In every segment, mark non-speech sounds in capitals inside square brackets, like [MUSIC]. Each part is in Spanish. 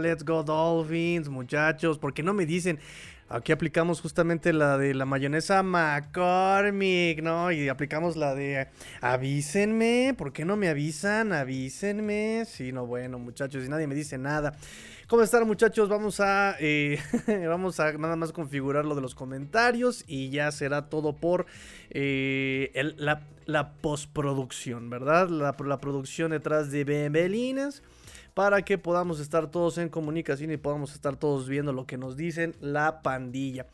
Let's Go Dolphins, muchachos. ¿Por qué no me dicen? Aquí aplicamos justamente la de la mayonesa McCormick, ¿no? Y aplicamos la de avísenme. ¿Por qué no me avisan? Avísenme. Sí, no, bueno, muchachos, y nadie me dice nada. ¿Cómo están muchachos? Vamos a, eh, [LAUGHS] vamos a nada más configurar lo de los comentarios y ya será todo por eh, la, postproducción, ¿verdad? La, producción detrás de Bembelines para que podamos estar todos en comunicación y podamos estar todos viendo lo que nos dicen la pandilla.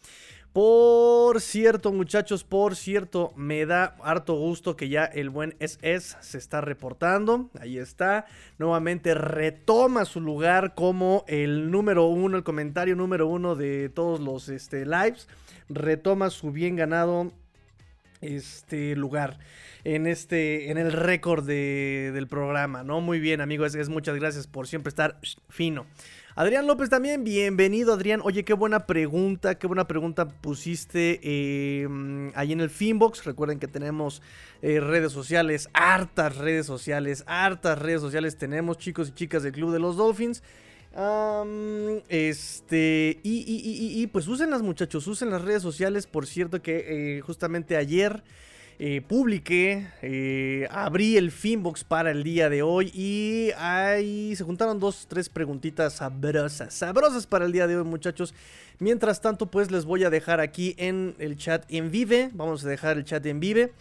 Por cierto, muchachos, por cierto, me da harto gusto que ya el buen SS se está reportando. Ahí está. Nuevamente retoma su lugar como el número uno, el comentario número uno de todos los este, lives. Retoma su bien ganado este lugar en este en el récord del programa, ¿no? Muy bien, amigos, es, muchas gracias por siempre estar fino. Adrián López también, bienvenido Adrián. Oye, qué buena pregunta, qué buena pregunta pusiste em, ahí en el Finbox. Recuerden que tenemos eh, redes sociales, hartas redes sociales, hartas redes sociales tenemos, chicos y chicas del Club de los Dolphins. Este, y, y, pues usen las muchachos, usen las redes sociales. Por cierto que eh, justamente ayer eh, publiqué, eh, abrí el Finbox para el día de hoy y ahí se juntaron dos, tres preguntitas sabrosas, sabrosas para el día de hoy muchachos. Mientras tanto pues les voy a dejar aquí en el chat en vive, vamos a dejar el chat en vive.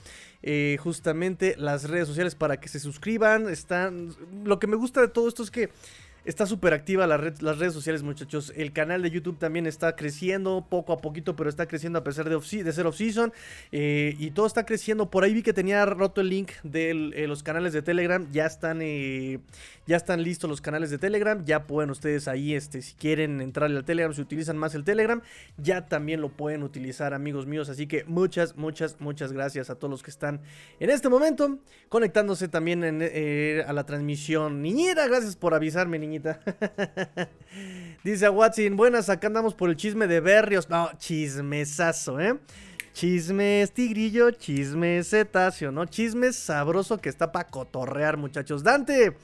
Justamente las redes sociales para que se suscriban. Están. Lo que me gusta de todo esto es que Está súper activa las redes sociales, muchachos. El canal de YouTube también está creciendo poco a poquito, pero está creciendo a pesar de, de ser off-season. Eh, y todo está creciendo. Por ahí vi que tenía roto el link de los canales de Telegram. Ya están, eh, ya están listos los canales de Telegram. Ya pueden ustedes ahí, este, si quieren entrar al Telegram, si utilizan más el Telegram, ya también lo pueden utilizar, amigos míos. Así que muchas, muchas, muchas gracias a todos los que están en este momento conectándose también a la transmisión. Niñera, gracias por avisarme, niñera. [LAUGHS] Dice a Watson, buenas, acá andamos por el chisme de Berrios. No, chismesazo, ¿eh? Chisme tigrillo, chisme cetáceo, ¿no? Chisme sabroso que está para cotorrear, muchachos. Dante,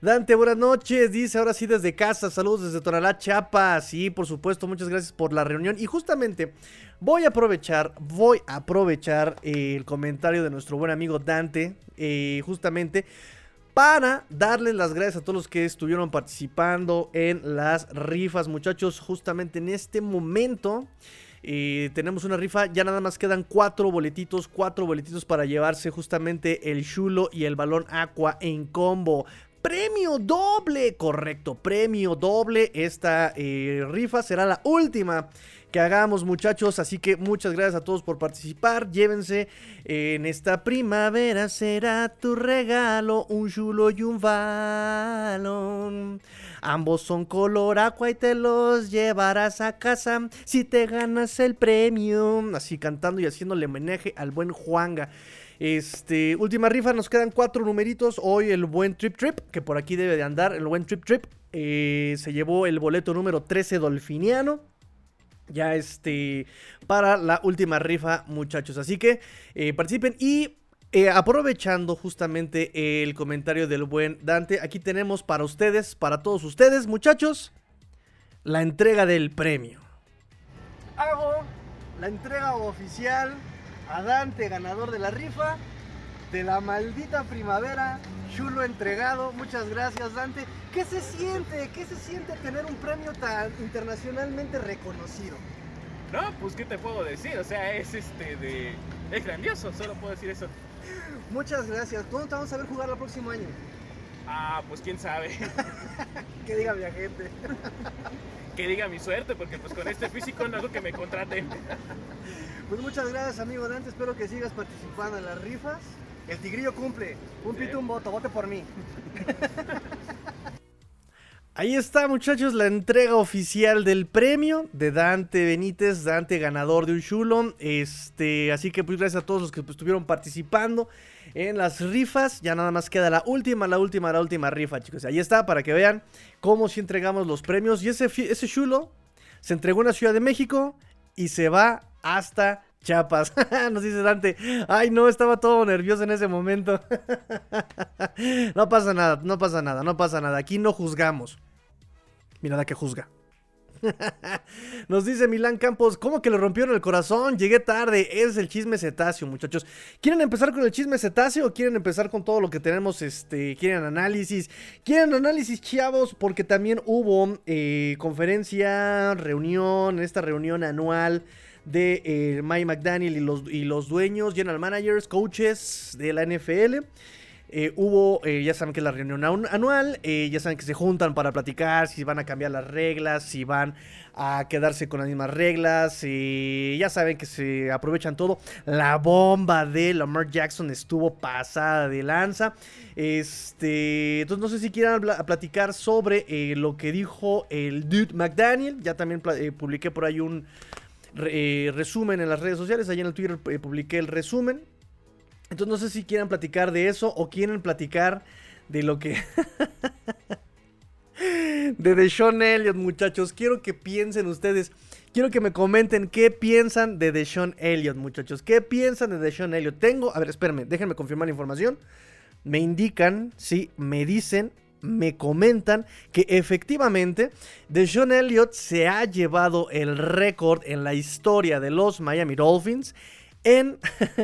Dante, buenas noches. Dice ahora sí desde casa. Saludos desde Tonalá, Chiapas. Sí, por supuesto, muchas gracias por la reunión. Y justamente voy a aprovechar, voy a aprovechar eh, el comentario de nuestro buen amigo Dante. Eh, justamente para darles las gracias a todos los que estuvieron participando en las rifas, muchachos. Justamente en este momento eh, tenemos una rifa, ya nada más quedan cuatro boletitos, cuatro boletitos para llevarse justamente el chulo y el balón aqua en combo. Premio doble, correcto, premio doble. Esta eh, rifa será la última que hagamos muchachos. Así que muchas gracias a todos por participar. Llévense en esta primavera. Será tu regalo un chulo y un balón. Ambos son color agua y te los llevarás a casa si te ganas el premio. Así cantando y haciéndole homenaje al buen Juanga. Este, última rifa, nos quedan cuatro numeritos. Hoy el buen Trip Trip, que por aquí debe de andar, el buen Trip Trip. Eh, se llevó el boleto número 13 Dolfiniano ya este para la última rifa muchachos así que eh, participen y eh, aprovechando justamente el comentario del buen Dante aquí tenemos para ustedes para todos ustedes muchachos la entrega del premio hago la entrega oficial a Dante ganador de la rifa de la maldita primavera chulo entregado muchas gracias Dante ¿Qué se siente? ¿Qué se siente tener un premio tan internacionalmente reconocido? No, pues qué te puedo decir, o sea, es este de es grandioso, solo puedo decir eso. Muchas gracias. ¿Cuándo te vamos a ver jugar el próximo año? Ah, pues quién sabe. [LAUGHS] que diga mi agente. que diga mi suerte, porque pues con este físico no es que me contraten. [LAUGHS] pues muchas gracias, amigo Dante. Espero que sigas participando en las rifas. El tigrillo cumple. Un pito, un voto. Vote por mí. [LAUGHS] Ahí está, muchachos, la entrega oficial del premio de Dante Benítez, Dante ganador de un chulo. Este, así que pues gracias a todos los que pues, estuvieron participando en las rifas. Ya nada más queda la última, la última, la última rifa, chicos. Ahí está, para que vean cómo si entregamos los premios. Y ese, ese chulo se entregó en la Ciudad de México y se va hasta Chapas. [LAUGHS] Nos dice Dante. Ay, no, estaba todo nervioso en ese momento. [LAUGHS] no pasa nada, no pasa nada, no pasa nada. Aquí no juzgamos. Mirada que juzga. [LAUGHS] Nos dice Milán Campos, ¿cómo que le rompieron el corazón? Llegué tarde, es el chisme cetáceo, muchachos. ¿Quieren empezar con el chisme cetáceo o quieren empezar con todo lo que tenemos? Este, ¿Quieren análisis? ¿Quieren análisis, chavos? Porque también hubo eh, conferencia, reunión, esta reunión anual de eh, Mike McDaniel y los, y los dueños, general managers, coaches de la NFL. Eh, hubo, eh, ya saben que es la reunión anual, eh, ya saben que se juntan para platicar si van a cambiar las reglas, si van a quedarse con las mismas reglas, ya saben que se aprovechan todo. La bomba de Lamar Jackson estuvo pasada de lanza. Este, entonces no sé si quieran platicar sobre lo que dijo el Dude McDaniel. Ya también publiqué por ahí un resumen en las redes sociales. Allí en el Twitter publiqué el resumen. Entonces no sé si quieren platicar de eso o quieren platicar de lo que... [LAUGHS] de Deshaun Elliott, muchachos. Quiero que piensen ustedes. Quiero que me comenten qué piensan de Deshaun Elliott, muchachos. ¿Qué piensan de Deshaun Elliott? Tengo... A ver, espérenme. Déjenme confirmar la información. Me indican, sí, me dicen, me comentan que efectivamente Deshaun Elliott se ha llevado el récord en la historia de los Miami Dolphins en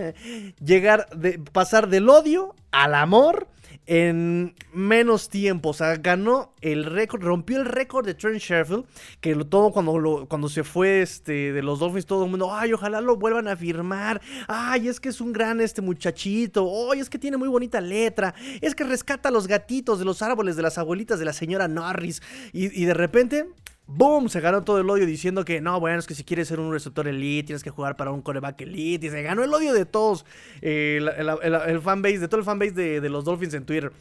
[LAUGHS] llegar, de, pasar del odio al amor en menos tiempo. O sea, ganó el récord, rompió el récord de Trent Sherfield, que todo cuando, cuando se fue este, de los Dolphins, todo el mundo, ay, ojalá lo vuelvan a firmar. Ay, es que es un gran este muchachito. Ay, es que tiene muy bonita letra. Es que rescata a los gatitos de los árboles de las abuelitas de la señora Norris. Y de repente, ¡Boom! Se ganó todo el odio diciendo que no, bueno, es que si quieres ser un receptor elite, tienes que jugar para un coreback elite. Y se ganó el odio de todos, eh, el, fanbase, de todo el fanbase de, los Dolphins en Twitter.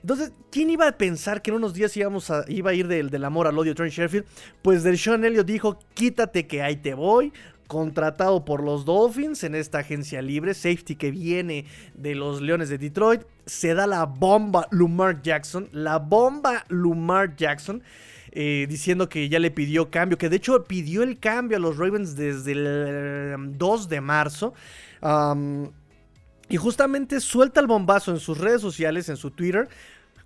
Entonces, ¿quién iba a pensar que en unos días íbamos a, iba a ir del, del amor al odio Trent Sheffield? Pues del Sean Elliott dijo: quítate que ahí te voy contratado por los Dolphins en esta agencia libre, safety que viene de los Leones de Detroit. Se da la bomba Lumar Jackson, la bomba Lumar Jackson. Eh, diciendo que ya le pidió cambio, que de hecho pidió el cambio a los Ravens desde el 2 de marzo. y justamente suelta el bombazo en sus redes sociales, en su Twitter,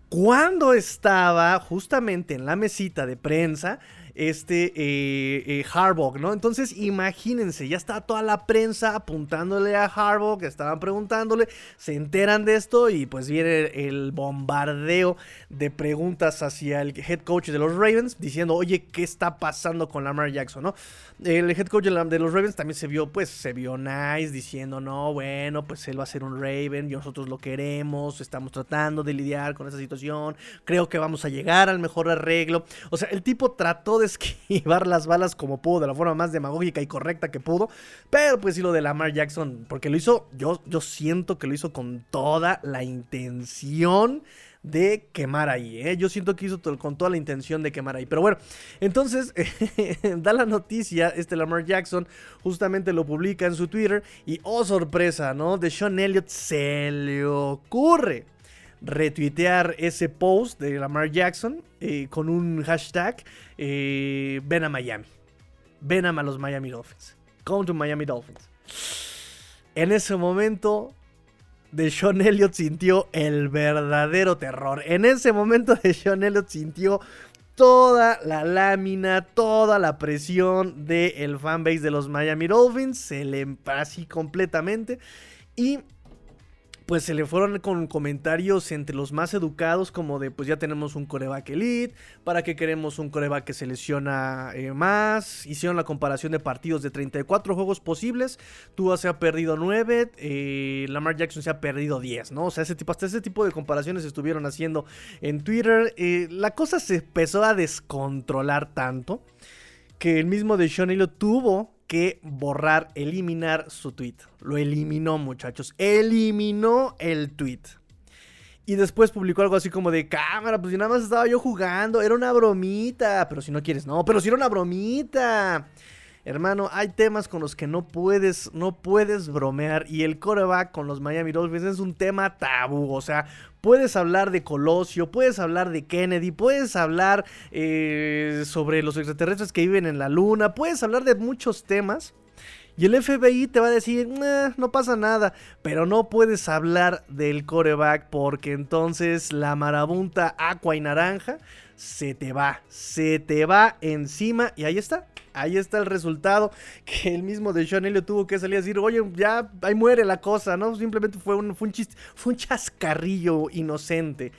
cuando estaba justamente en la mesita de prensa este eh, eh, Harbaugh, ¿no? Entonces imagínense, ya está toda la prensa apuntándole a Harbaugh, que estaban preguntándole, se enteran de esto y pues viene el bombardeo de preguntas hacia el head coach de los Ravens diciendo, oye, ¿qué está pasando con Lamar Jackson, no? El head coach de los Ravens también se vio, pues, se vio nice diciendo, no, bueno, pues él va a ser un Raven, nosotros lo queremos, estamos tratando de lidiar con esa situación, creo que vamos a llegar al mejor arreglo. O sea, el tipo trató de esquivar las balas como pudo, de la forma más demagógica y correcta que pudo, pero pues sí lo de Lamar Jackson, porque lo hizo, yo, yo siento que lo hizo con toda la intención de quemar ahí. ¿eh? Yo siento que hizo con toda la intención de quemar ahí. Pero bueno, entonces [LAUGHS] da la noticia, este Lamar Jackson justamente lo publica en su Twitter y oh sorpresa, ¿no? De Sean Elliott se le ocurre retuitear ese post de Lamar Jackson eh, con un hashtag eh, ven a Miami. Ven a los Miami Dolphins. Come to Miami Dolphins. En ese momento de Sean Elliott sintió el verdadero terror. En ese momento [LAUGHS] de Sean Elliott sintió toda la lámina, toda la presión del fanbase de los Miami Dolphins. Se le así completamente. Y pues se le fueron con comentarios entre los más educados como de pues ya tenemos un coreback elite, para qué queremos un coreback que se lesiona eh, más, hicieron la comparación de partidos de 34 juegos posibles, Tua se ha perdido 9, eh, Lamar Jackson se ha perdido 10, ¿no? O sea, ese tipo, hasta ese tipo de comparaciones estuvieron haciendo en Twitter, eh, la cosa se empezó a descontrolar tanto que el mismo de Sean Elliott tuvo que borrar, eliminar su tweet. Lo eliminó, muchachos. Eliminó el tweet. Y después publicó algo así como de cámara, pues si nada más estaba yo jugando, era una bromita. Pero si no quieres, no, pero si era una bromita. Hermano, hay temas con los que no puedes, no puedes bromear. Y el coreback con los Miami Dolphins es un tema tabú. O sea, puedes hablar de Colosio, puedes hablar de Kennedy, puedes hablar eh, sobre los extraterrestres que viven en la luna, puedes hablar de muchos temas. Y el FBI te va a decir, no pasa nada, pero no puedes hablar del coreback porque entonces la marabunta aqua y naranja se te va, se te va encima y ahí está. Ahí está el resultado que el mismo de Sean tuvo que salir a decir, oye, ya ahí muere la cosa, ¿no? Simplemente fue un, fue un, chiste, fue un chascarrillo inocente.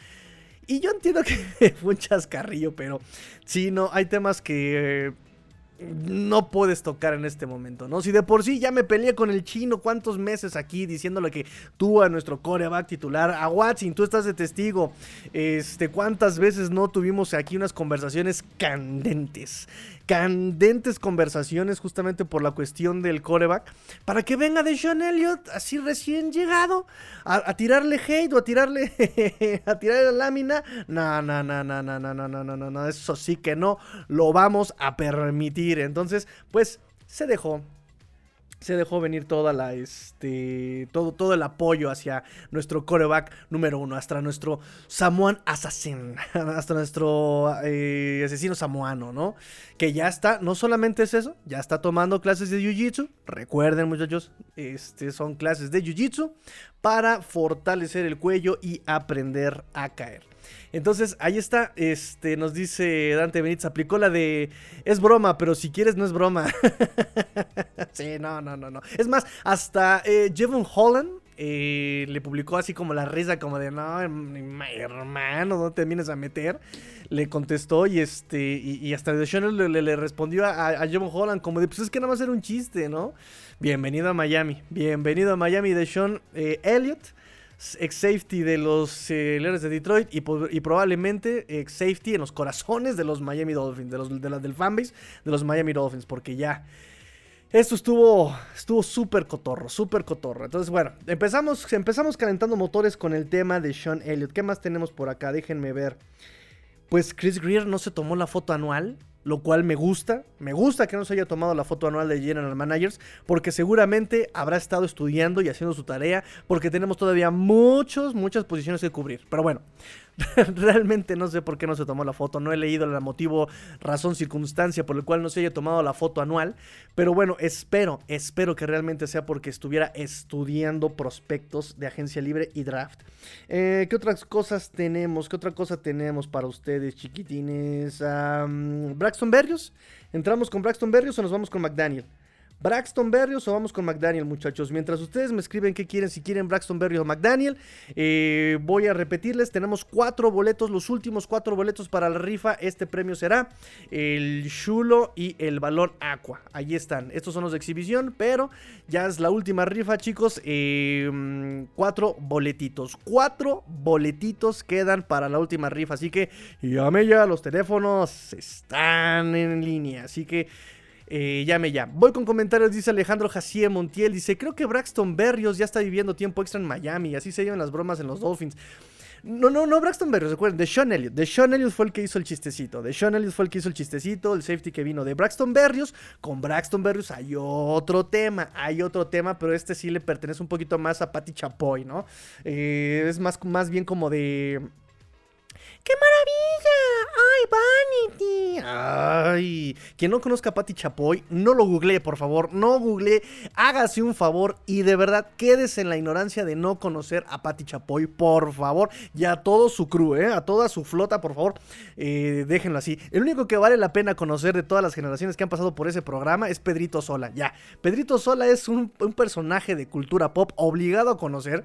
Y yo entiendo que [LAUGHS] fue un chascarrillo, pero sí, no, hay temas que no puedes tocar en este momento, ¿no? Si de por sí ya me peleé con el chino cuántos meses aquí diciéndole que tú a nuestro coreback titular, a Watson, tú estás de testigo, este, cuántas veces no tuvimos aquí unas conversaciones candentes candentes conversaciones justamente por la cuestión del coreback, para que venga de Sean Elliott, así recién llegado, a, tirarle hate o a tirarle, [LAUGHS] a tirarle la lámina. No, no, no, no, no, no, no, no, no, no, eso sí que no lo vamos a permitir. Entonces, pues se dejó, se dejó venir toda la este todo, todo el apoyo hacia nuestro coreback número uno, hasta nuestro Samoan Assassin, [LAUGHS] hasta nuestro eh, asesino samoano, ¿no? Que ya está, no solamente es eso, ya está tomando clases de Jiu-Jitsu. Recuerden, muchachos, este son clases de Jiu-Jitsu para fortalecer el cuello y aprender a caer. Entonces, ahí está, este, nos dice Dante Benítez, aplicó la de, es broma, pero si quieres no es broma. [LAUGHS] [LAUGHS] sí, no, no, no, no. Es más, hasta eh, Jevon Holland eh, le publicó así como la risa, como de, no, hermano, no te vienes a meter. Le contestó y este, y, hasta de Sean le, le, respondió a, Jevon Holland como de, pues es que nada más era un chiste, ¿no? Bienvenido a Miami, bienvenido a Miami de Sean eh, Elliott ex safety de los eh, Leones de Detroit y, probablemente ex safety en los corazones de los Miami Dolphins, de los del fanbase de los Miami Dolphins, porque ya esto estuvo estuvo súper cotorro, súper cotorro. Entonces, bueno, empezamos empezamos calentando motores con el tema de Sean Elliott. ¿Qué más tenemos por acá? Déjenme ver. Pues Chris Greer no se tomó la foto anual lo cual me gusta. Me gusta que no se haya tomado la foto anual de General Managers, porque seguramente habrá estado estudiando y haciendo su tarea, porque tenemos todavía muchos, muchas posiciones que cubrir. Pero bueno, [LAUGHS] Realmente no sé por qué no se tomó la foto. No he leído el motivo, razón, circunstancia por el cual no se haya tomado la foto anual. Pero bueno, espero, espero que realmente sea porque estuviera estudiando prospectos de agencia libre y draft. Eh, ¿Qué otras cosas tenemos? ¿Qué otra cosa tenemos para ustedes, chiquitines? Braxton Berrios. ¿Entramos con Braxton Berrios o nos vamos con McDaniel? Braxton Berrios o vamos con McDaniel, muchachos. Mientras ustedes me escriben qué quieren, si quieren Braxton Berrios o McDaniel, eh, voy a repetirles: tenemos cuatro boletos, los últimos cuatro boletos para la rifa. Este premio será el Chulo y el Balón Aqua. Ahí están. Estos son los de exhibición, pero ya es la última rifa, chicos. Eh, cuatro boletitos. Cuatro boletitos quedan para la última rifa. Así que llame ya, los teléfonos están en línea. Así que. Eh, llame ya. Voy con comentarios, dice Alejandro Jacier Montiel. Dice, creo que Braxton Berrios ya está viviendo tiempo extra en Miami. Así se llevan las bromas en los Dolphins. No, no, no Braxton Berrios, recuerden, de Sean Elliott. De Sean Elliott fue el que hizo el chistecito. De Sean Elliott fue el que hizo el chistecito, el safety que vino de Braxton Berrios. Con Braxton Berrios hay otro tema, hay otro tema, pero este sí le pertenece un poquito más a Patty Chapoy, ¿no? Eh, es más, más bien como de ¡Qué maravilla! ¡Ay, Vanity! ¡Ay! Quien no conozca a Patty Chapoy, no lo googlee, por favor. No googlee. Hágase un favor y de verdad quédese en la ignorancia de no conocer a Patty Chapoy, por favor. Y a todo su crew, ¿eh? A toda su flota, por favor. Eh, déjenlo así. El único que vale la pena conocer de todas las generaciones que han pasado por ese programa es Pedrito Sola. Ya. Pedrito Sola es un, un personaje de cultura pop obligado a conocer.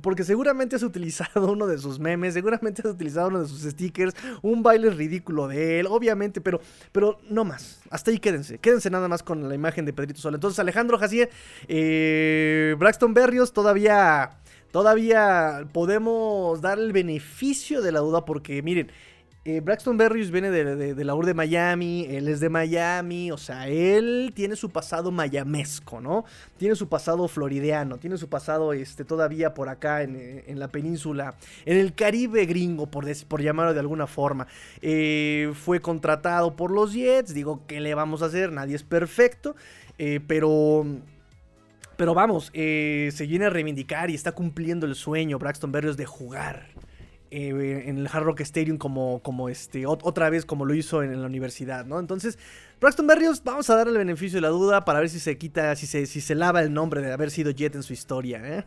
Porque seguramente has utilizado [LAUGHS] uno de sus memes. Seguramente has utilizado uno de sus stickers, un baile ridículo de él, obviamente, pero, pero no más. Hasta ahí quédense, quédense nada más con la imagen de Pedrito Sol. Entonces, Alejandro Jacier, eh, Braxton Berrios, todavía, todavía podemos dar el beneficio de la duda porque, miren, eh, Braxton Berrios viene de, la UR de Miami, él es de Miami, o sea, él tiene su pasado mayamesco, ¿no? Tiene su pasado floridiano, tiene su pasado este, todavía por acá en, la península, en el Caribe gringo, por, por llamarlo de alguna forma. Eh, fue contratado por los Jets, digo, ¿qué le vamos a hacer? Nadie es perfecto, eh, pero... Pero vamos, se viene a reivindicar y está cumpliendo el sueño Braxton Berrios de jugar eh, en el Hard Rock Stadium como, como este, otra vez como lo hizo en, la universidad, ¿no? Entonces, Braxton Berrios, vamos a darle el beneficio de la duda para ver si se quita, si se, si se lava el nombre de haber sido Jet en su historia. ¿eh?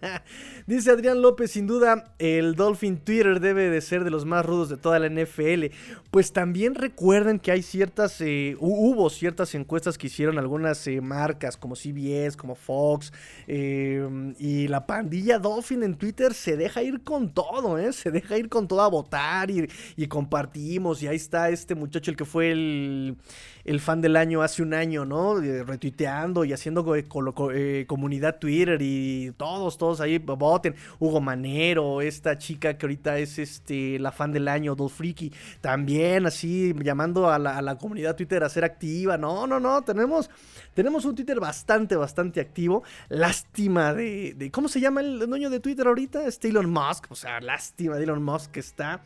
[LAUGHS] Dice Adrián López, sin duda, el Dolphin Twitter debe de ser de los más rudos de toda la NFL. Pues también recuerden que hay ciertas, eh, hubo ciertas encuestas que hicieron algunas eh, marcas como CBS, como Fox, y la pandilla Dolphin en Twitter se deja ir con todo, ¿eh? Se deja ir con todo a votar y, y compartimos. Y ahí está este muchacho, el que fue el, el fan del año hace un año, ¿no? Retuiteando y haciendo eh, comunidad Twitter y todos, todos ahí voten. Hugo Manero, esta chica que ahorita es este la fan del año, Dolfriki, también así llamando a la, comunidad Twitter a ser activa. No, no, no, tenemos, tenemos un Twitter bastante, bastante activo. Lástima de, de ¿cómo se llama el dueño de Twitter ahorita? Es Elon Musk, o sea, lástima de Elon Musk que está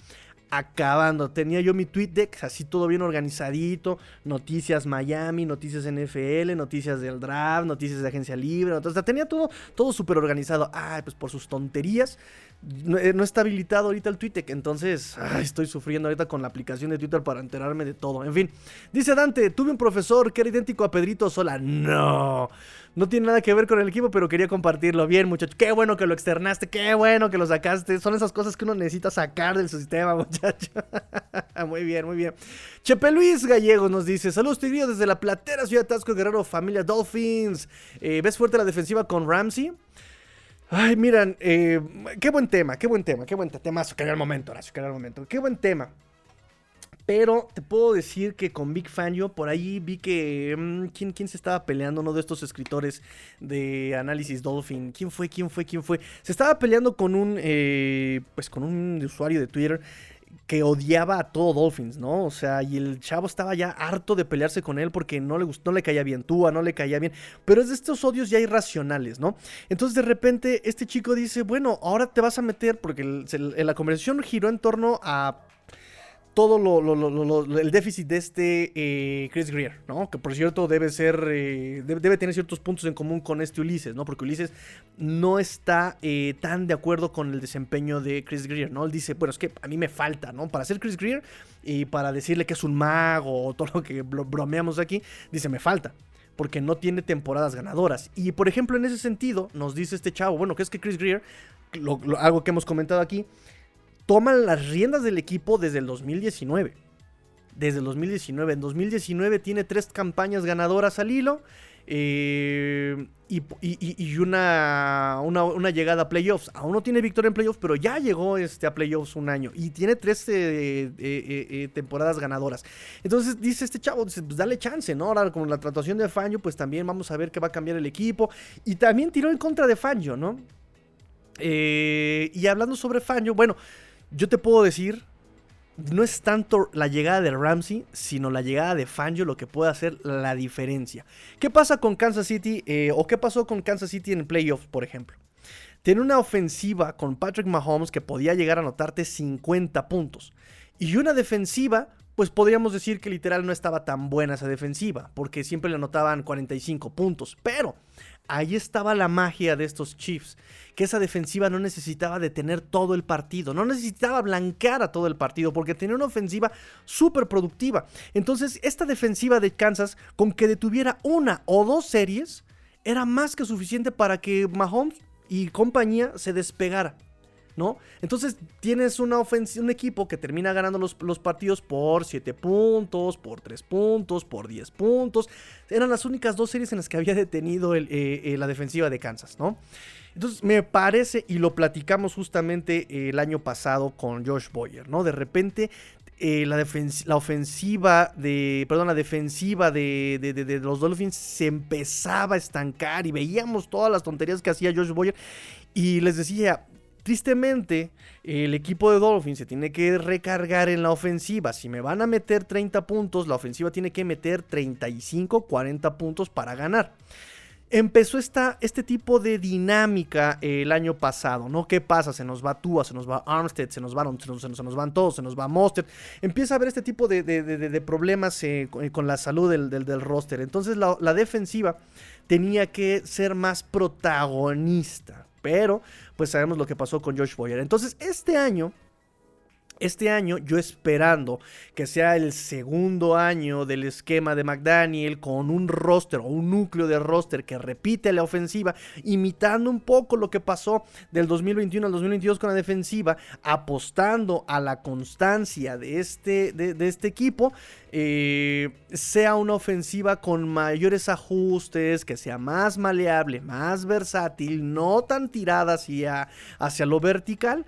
acabando. Tenía yo mi tweet deck así todo bien organizadito. Noticias Miami, noticias NFL, noticias del draft, noticias de agencia libre. Entonces tenía todo, todo súper organizado. Ay, pues por sus tonterías. No, eh, está habilitado ahorita el tweet Entonces estoy sufriendo ahorita con la aplicación de Twitter para enterarme de todo. En fin, dice Dante, tuve un profesor que era idéntico a Pedrito Sola. No. No tiene nada que ver con el equipo, pero quería compartirlo. Bien, muchacho. Qué bueno que lo externaste, qué bueno que lo sacaste. Son esas cosas que uno necesita sacar del sistema, [LAUGHS] muchacho. muy bien, muy bien. Chepe Luis Gallego nos dice: Saludos, Tigrillo, desde la platera Ciudad Tasco Guerrero, familia Dolphins. Eh, ¿Ves fuerte la defensiva con Ramsey? Ay, miran, eh, qué buen tema, qué buen tema, qué buen tema. Que era el momento, Horacio, que el momento. Qué buen tema. Pero te puedo decir que con Big Fangio, por ahí vi que. Mm, ¿quién, ¿quién, se estaba peleando? Uno de estos escritores de análisis Dolphin. ¿Quién fue? ¿Quién fue? ¿Quién fue? Se estaba peleando con un. Eh, pues con un usuario de Twitter que odiaba a todo Dolphins, ¿no? O sea, y el chavo estaba ya harto de pelearse con él porque no le gustó, no le caía bien Tua, no le caía bien. Pero es de estos odios ya irracionales, ¿no? Entonces de repente este chico dice, bueno, ahora te vas a meter, porque la conversación giró en torno a todo lo, el déficit de este eh, Chris Greer, ¿no? Que por cierto debe ser, eh, debe, tener ciertos puntos en común con este Ulises, ¿no? Porque Ulises no está eh, tan de acuerdo con el desempeño de Chris Greer, ¿no? Él dice, bueno, es que a mí me falta, ¿no? Para ser Chris Greer y para decirle que es un mago o todo lo que bromeamos aquí, dice, me falta porque no tiene temporadas ganadoras. Y por ejemplo, en ese sentido, nos dice este chavo, bueno, que es que Chris Greer, algo que hemos comentado aquí, toman las riendas del equipo desde el 2019. Desde el 2019. En 2019 tiene tres campañas ganadoras al hilo. Eh, y, una, una, llegada a playoffs. Aún no tiene victoria en playoffs, pero ya llegó este, a playoffs un año. Y tiene tres eh, eh, temporadas ganadoras. Entonces dice este chavo, pues dale chance, ¿no? Ahora con la tratación de Fangio, pues también vamos a ver que va a cambiar el equipo. Y también tiró en contra de Fangio, ¿no? y hablando sobre Fangio, bueno, yo te puedo decir, no es tanto la llegada de Ramsey, sino la llegada de Fangio lo que puede hacer la diferencia. ¿Qué pasa con Kansas City eh, o qué pasó con Kansas City en playoffs, por ejemplo? Tiene una ofensiva con Patrick Mahomes que podía llegar a anotarte 50 puntos. Y una defensiva, pues podríamos decir que literal no estaba tan buena esa defensiva, porque siempre le anotaban 45 puntos. Pero ahí estaba la magia de estos Chiefs, que esa defensiva no necesitaba detener todo el partido, no necesitaba blanquear a todo el partido, porque tenía una ofensiva súper productiva. Entonces, esta defensiva de Kansas, con que detuviera una o dos series, era más que suficiente para que Mahomes y compañía se despegara. ¿No? Entonces tienes una un equipo que termina ganando los, partidos por 7 puntos, por 3 puntos, por 10 puntos. Eran las únicas dos series en las que había detenido eh, eh, la defensiva de Kansas, ¿no? Entonces me parece, y lo platicamos justamente eh, el año pasado con Josh Boyer, ¿no? De repente la, la, ofensiva de, perdón, la defensiva de, de, los Dolphins se empezaba a estancar y veíamos todas las tonterías que hacía Josh Boyer. Y les decía, Tristemente, el equipo de Dolphins se tiene que recargar en la ofensiva. Si me van a meter 30 puntos, la ofensiva tiene que meter 35, 40 puntos para ganar. Empezó esta, este tipo de dinámica el año pasado, ¿no? ¿Qué pasa? Se nos va Tua, se nos va Armstead, se nos van, se nos, van todos, se nos va Monster. Empieza a haber este tipo de, problemas eh, con, la salud del, del, roster. Entonces la, la defensiva tenía que ser más protagonista. Pero, pues sabemos lo que pasó con Josh Boyer. Entonces, este año, Este año yo esperando que sea el segundo año del esquema de McDaniel con un roster o un núcleo de roster que repite la ofensiva, imitando un poco lo que pasó del 2021 al 2022 con la defensiva, apostando a la constancia de este, de, este equipo, eh, sea una ofensiva con mayores ajustes, que sea más maleable, más versátil, no tan tirada hacia, hacia lo vertical,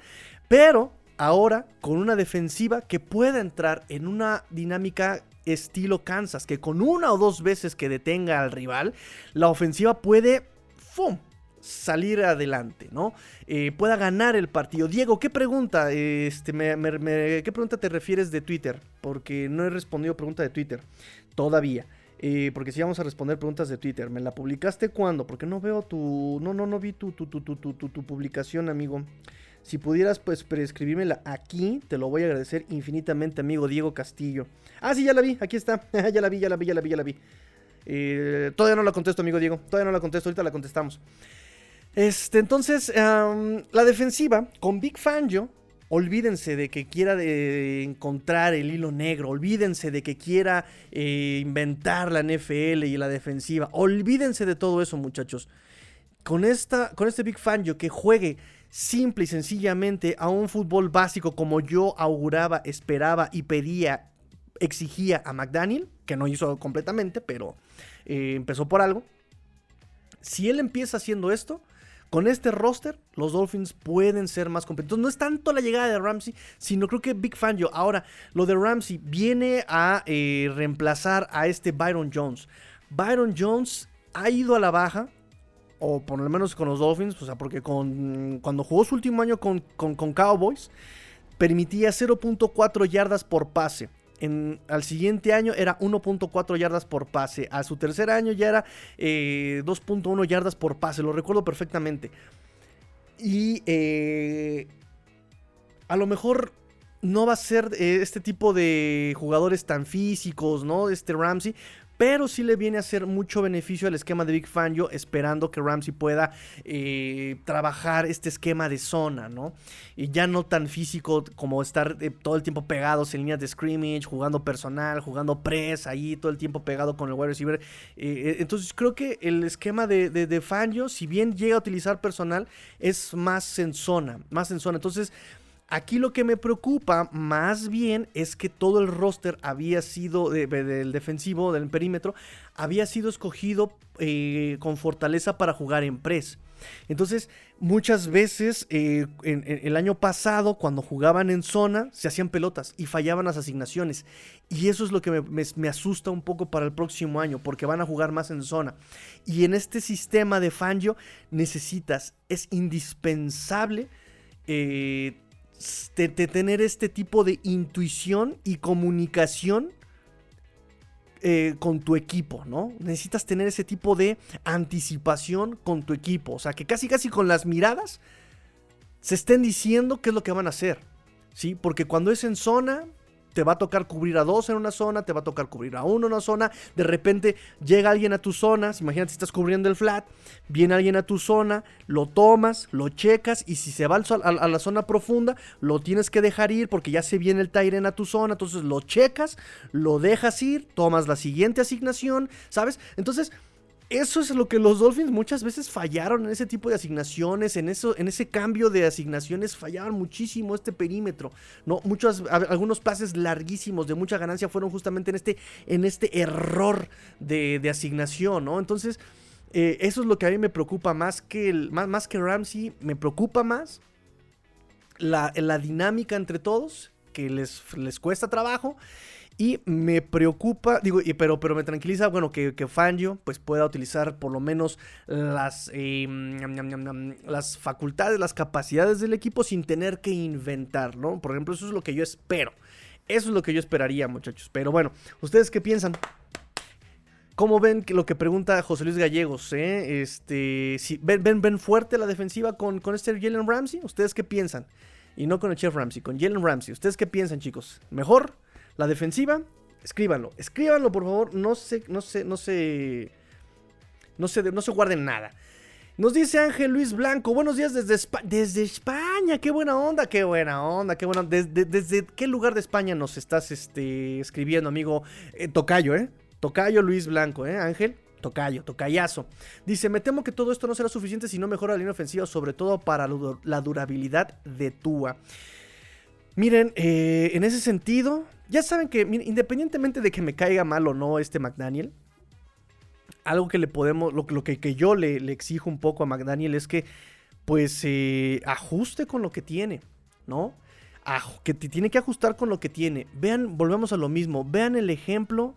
pero ahora con una defensiva que pueda entrar en una dinámica estilo Kansas, que con una o dos veces que detenga al rival, la ofensiva puede ¡fum! salir adelante, ¿no? Eh, pueda ganar el partido. Diego, ¿qué pregunta? Este, ¿Qué pregunta te refieres de Twitter? Porque no he respondido pregunta de Twitter todavía. Eh, porque si vamos a responder preguntas de Twitter. ¿Me la publicaste cuándo? Porque no veo tu. No, no, no vi tu, tu, tu, tu, tu, tu publicación, amigo. Si pudieras, pues, prescribírmela aquí, te lo voy a agradecer infinitamente, amigo Diego Castillo. Ah, sí, ya la vi, aquí está. [LAUGHS] ya la vi, ya la vi, ya la vi, ya la vi. Eh, todavía no la contesto, amigo Diego. Todavía no la contesto, ahorita la contestamos. Este, entonces, la defensiva con Big Fangio, olvídense de que quiera de encontrar el hilo negro, olvídense de que quiera eh, inventar la NFL y la defensiva, olvídense de todo eso, muchachos. Con, esta, con este Big Fangio que juegue simple y sencillamente a un fútbol básico como yo auguraba, esperaba y pedía, exigía a McDaniel, que no hizo completamente, pero eh, empezó por algo. Si él empieza haciendo esto, con este roster, los Dolphins pueden ser más competitivos. No es tanto la llegada de Ramsey, sino creo que Big Fan yo. Ahora, lo de Ramsey viene a eh, reemplazar a este Byron Jones. Byron Jones ha ido a la baja o por lo menos con los Dolphins, o sea, porque con, cuando jugó su último año con, Cowboys, permitía 0.4 yardas por pase. En, al siguiente año era 1.4 yardas por pase. A su tercer año ya era 2.1 eh, yardas por pase. Lo recuerdo perfectamente. Y eh, a lo mejor no va a ser eh, este tipo de jugadores tan físicos, ¿no? Este Ramsey pero sí le viene a hacer mucho beneficio al esquema de Big Fangio, esperando que Ramsey pueda eh, trabajar este esquema de zona, ¿no? Y ya no tan físico como estar eh, todo el tiempo pegados en líneas de scrimmage, jugando personal, jugando press ahí, todo el tiempo pegado con el wide receiver. Eh, entonces creo que el esquema de, de Fangio, si bien llega a utilizar personal, es más en zona, más en zona. Entonces Aquí lo que me preocupa más bien es que todo el roster había sido, del defensivo, del perímetro, había sido escogido eh, con fortaleza para jugar en press. Entonces, muchas veces eh, en, el año pasado, cuando jugaban en zona, se hacían pelotas y fallaban las asignaciones. Y eso es lo que me, asusta un poco para el próximo año, porque van a jugar más en zona. Y en este sistema de Fangio necesitas, es indispensable. Eh, de, tener este tipo de intuición y comunicación eh, con tu equipo, ¿no? Necesitas tener ese tipo de anticipación con tu equipo. O sea, que casi casi con las miradas se estén diciendo qué es lo que van a hacer. ¿Sí? Porque cuando es en zona, te va a tocar cubrir a dos en una zona, te va a tocar cubrir a uno en una zona, de repente llega alguien a tu zona, imagínate si estás cubriendo el flat, viene alguien a tu zona, lo tomas, lo checas y si se va a, la zona profunda, lo tienes que dejar ir porque ya se viene el Tyren a tu zona, entonces lo checas, lo dejas ir, tomas la siguiente asignación, ¿sabes? Entonces eso es lo que los Dolphins muchas veces fallaron en ese tipo de asignaciones, en eso, en ese cambio de asignaciones fallaban muchísimo este perímetro, ¿no? Muchos, algunos pases larguísimos de mucha ganancia fueron justamente en este, en este error de, asignación, ¿no? Entonces, eh, eso es lo que a mí me preocupa más que, el, más, más que Ramsey, me preocupa más la, la dinámica entre todos, que les, les cuesta trabajo. Y me preocupa, digo, pero, pero me tranquiliza, bueno, que, que Fangio pues pueda utilizar por lo menos las, em, las facultades, las capacidades del equipo sin tener que inventar, ¿no? Por ejemplo, eso es lo que yo espero. Eso es lo que yo esperaría, muchachos. Pero bueno, ¿ustedes qué piensan? ¿Cómo ven lo que pregunta José Luis Gallegos? Eh? Este, ¿ven, ven, ven, fuerte la defensiva con, con este Jalen Ramsey? ¿Ustedes qué piensan? Y no con el Chef Ramsey, con Jalen Ramsey. ¿Ustedes qué piensan, chicos? ¿Mejor? La defensiva, escríbanlo. Escríbanlo, por favor. No se, no se, no se. No se, no se guarden nada. Nos dice Ángel Luis Blanco, buenos días desde, desde España. Qué buena onda, qué buena onda, qué buena ¿Desde, desde qué lugar de España nos estás este, escribiendo, amigo? Eh, tocayo, ¿eh? Tocayo Luis Blanco, ¿eh? Ángel. Tocayo, tocayazo. Dice, me temo que todo esto no será suficiente si no mejora la línea ofensiva, sobre todo para la durabilidad de Tua. Miren, eh, en ese sentido, ya saben que independientemente de que me caiga mal o no este McDaniel, algo que le podemos, lo, que, yo le, exijo un poco a McDaniel es que pues eh, ajuste con lo que tiene, ¿no? que tiene que ajustar con lo que tiene. Vean, volvemos a lo mismo, vean el ejemplo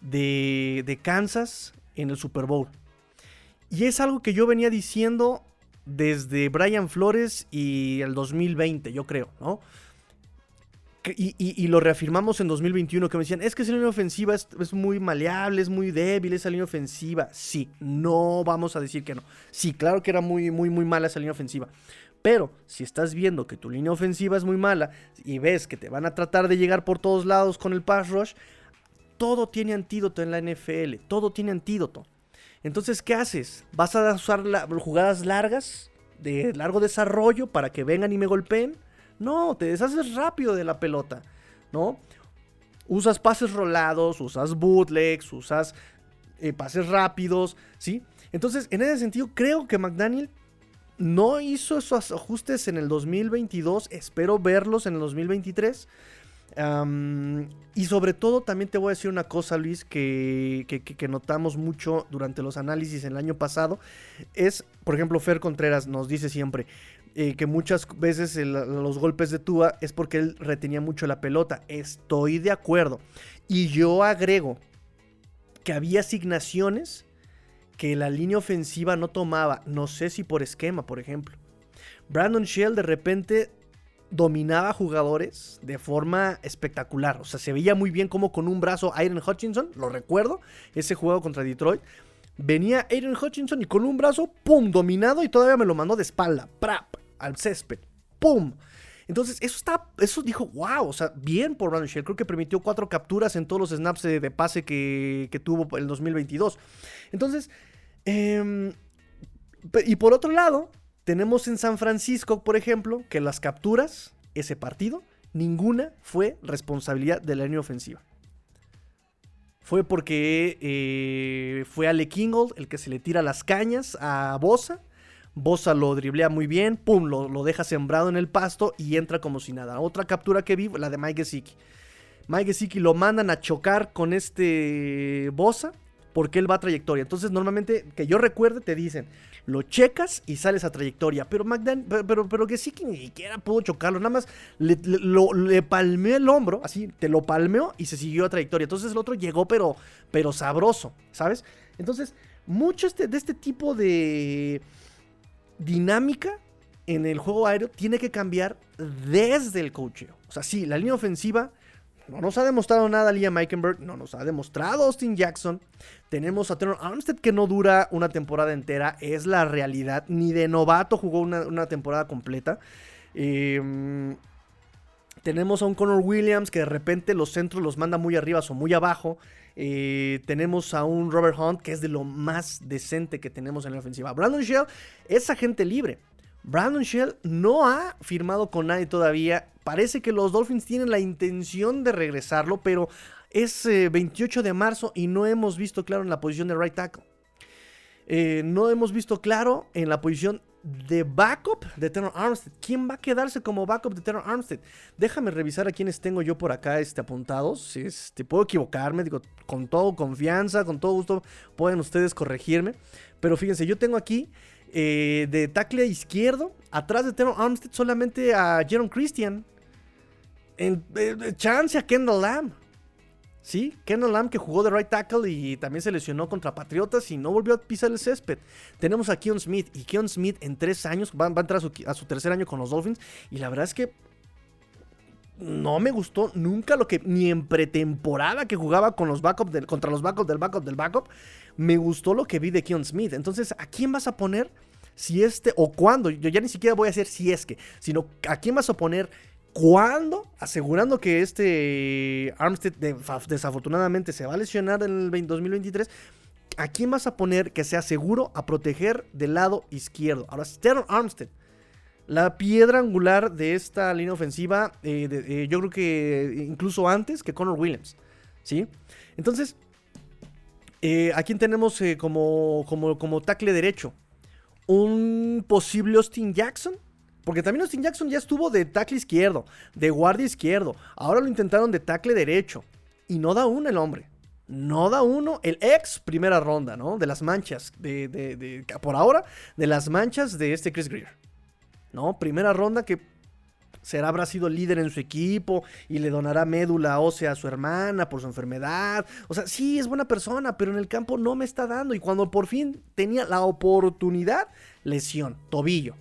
de, de Kansas en el Super Bowl. Y es algo que yo venía diciendo desde Brian Flores y el 2020, yo creo, ¿no? Y, lo reafirmamos en 2021 que me decían, es que esa línea ofensiva es, muy maleable, es muy débil esa línea ofensiva. Sí, no vamos a decir que no. Sí, claro que era muy, muy, muy mala esa línea ofensiva. Pero si estás viendo que tu línea ofensiva es muy mala y ves que te van a tratar de llegar por todos lados con el pass rush, todo tiene antídoto en la NFL, todo tiene antídoto. Entonces, ¿qué haces? ¿Vas a usar jugadas largas, de largo desarrollo, para que vengan y me golpeen? No, te deshaces rápido de la pelota, ¿no? Usas pases rolados, usas bootlegs, usas eh, pases rápidos, ¿sí? Entonces, en ese sentido, creo que McDaniel no hizo esos ajustes en el 2022. Espero verlos en el 2023 y sobre todo también te voy a decir una cosa, Luis, que, que, notamos mucho durante los análisis el año pasado. Es, por ejemplo, Fer Contreras nos dice siempre eh, que muchas veces los golpes de Tua es porque él retenía mucho la pelota. Estoy de acuerdo. Y yo agrego que había asignaciones que la línea ofensiva no tomaba. No sé si por esquema, por ejemplo. Brandon Shell de repente dominaba jugadores de forma espectacular. O sea, se veía muy bien como con un brazo Aiden Hutchinson, lo recuerdo, ese juego contra Detroit. Venía Aiden Hutchinson y con un brazo, ¡pum! dominado y todavía me lo mandó de espalda, ¡prap! Al césped, ¡pum! Entonces, eso está, eso dijo, wow, o sea, bien por Brandon Shell. Creo que permitió cuatro capturas en todos los snaps de, pase que, tuvo en el 2022. Entonces, em, y por otro lado, tenemos en San Francisco, por ejemplo, que las capturas, ese partido, ninguna fue responsabilidad de la línea ofensiva. Fue porque eh, fue Ale Kingold el que se le tira las cañas a Bosa. Bosa lo driblea muy bien, pum, lo, lo, deja sembrado en el pasto y entra como si nada. Otra captura que vi, la de Mike Gesicki. Mike Gesicki lo mandan a chocar con este Bosa porque él va a trayectoria. Entonces, normalmente, que yo recuerde, te dicen, lo checas y sales a trayectoria. Pero McDan, pero, pero, que ni siquiera pudo chocarlo, nada más le, le, palmeó el hombro, así, te lo palmeó y se siguió a trayectoria. Entonces el otro llegó, pero, pero sabroso, ¿sabes? Entonces, mucho este, de este tipo de dinámica en el juego aéreo tiene que cambiar desde el cocheo. O sea, sí, la línea ofensiva no nos ha demostrado nada Liam Meikenberg, no nos ha demostrado Austin Jackson. Tenemos a Terrell Armstead que no dura una temporada entera, es la realidad. Ni de novato jugó una, temporada completa. Em, tenemos a un Connor Williams que de repente los centros los manda muy arriba o muy abajo. Eh, tenemos a un Robert Hunt que es de lo más decente que tenemos en la ofensiva. Brandon Shell es agente libre. Brandon Shell no ha firmado con nadie todavía. Parece que los Dolphins tienen la intención de regresarlo, pero es 28 eh, de marzo y no hemos visto claro en la posición de right tackle. Eh, no hemos visto claro en la posición de backup de Terrell Armstead. ¿Quién va a quedarse como backup de Terrell Armstead? Déjame revisar a quienes tengo yo por acá este, apuntados. Este, puedo equivocarme, digo, con todo confianza, con todo gusto pueden ustedes corregirme. Pero fíjense, yo tengo aquí eh, de tackle izquierdo, atrás de Terrell Armstead solamente a Jaron Christian. En, eh, chance a Kendall Lamb. Sí, Kendall Lamb que jugó de right tackle y también se lesionó contra Patriotas y no volvió a pisar el césped. Tenemos a Keon Smith y Keon Smith en tres años va, a entrar a su, tercer año con los Dolphins y la verdad es que no me gustó nunca lo que ni en pretemporada que jugaba con los backup contra los backups del backup del backup me gustó lo que vi de Keon Smith. Entonces, ¿a quién vas a poner si este o cuándo? Yo ya ni siquiera voy a decir si es que, sino ¿a quién vas a poner cuándo? Asegurando que este Armstead desafortunadamente se va a lesionar en el 2023. ¿A quién vas a poner que sea seguro a proteger del lado izquierdo? Ahora, Sterling Armstead la piedra angular de esta línea ofensiva, eh, eh, yo creo que incluso antes que Connor Williams, ¿sí? Entonces, eh, ¿a quién tenemos eh, como, como, como tackle derecho? Un posible Austin Jackson. Porque también Austin Jackson ya estuvo de tackle izquierdo, de guardia izquierdo. Ahora lo intentaron de tackle derecho. Y no da uno el hombre. No da uno el ex primera ronda, ¿no? De las manchas. De, de- por ahora, de las manchas de este Chris Greer. ¿No? Primera ronda que será habrá sido líder en su equipo y le donará médula ósea a su hermana por su enfermedad. O sea, sí, es buena persona, pero en el campo no me está dando. Y cuando por fin tenía la oportunidad, lesión, tobillo.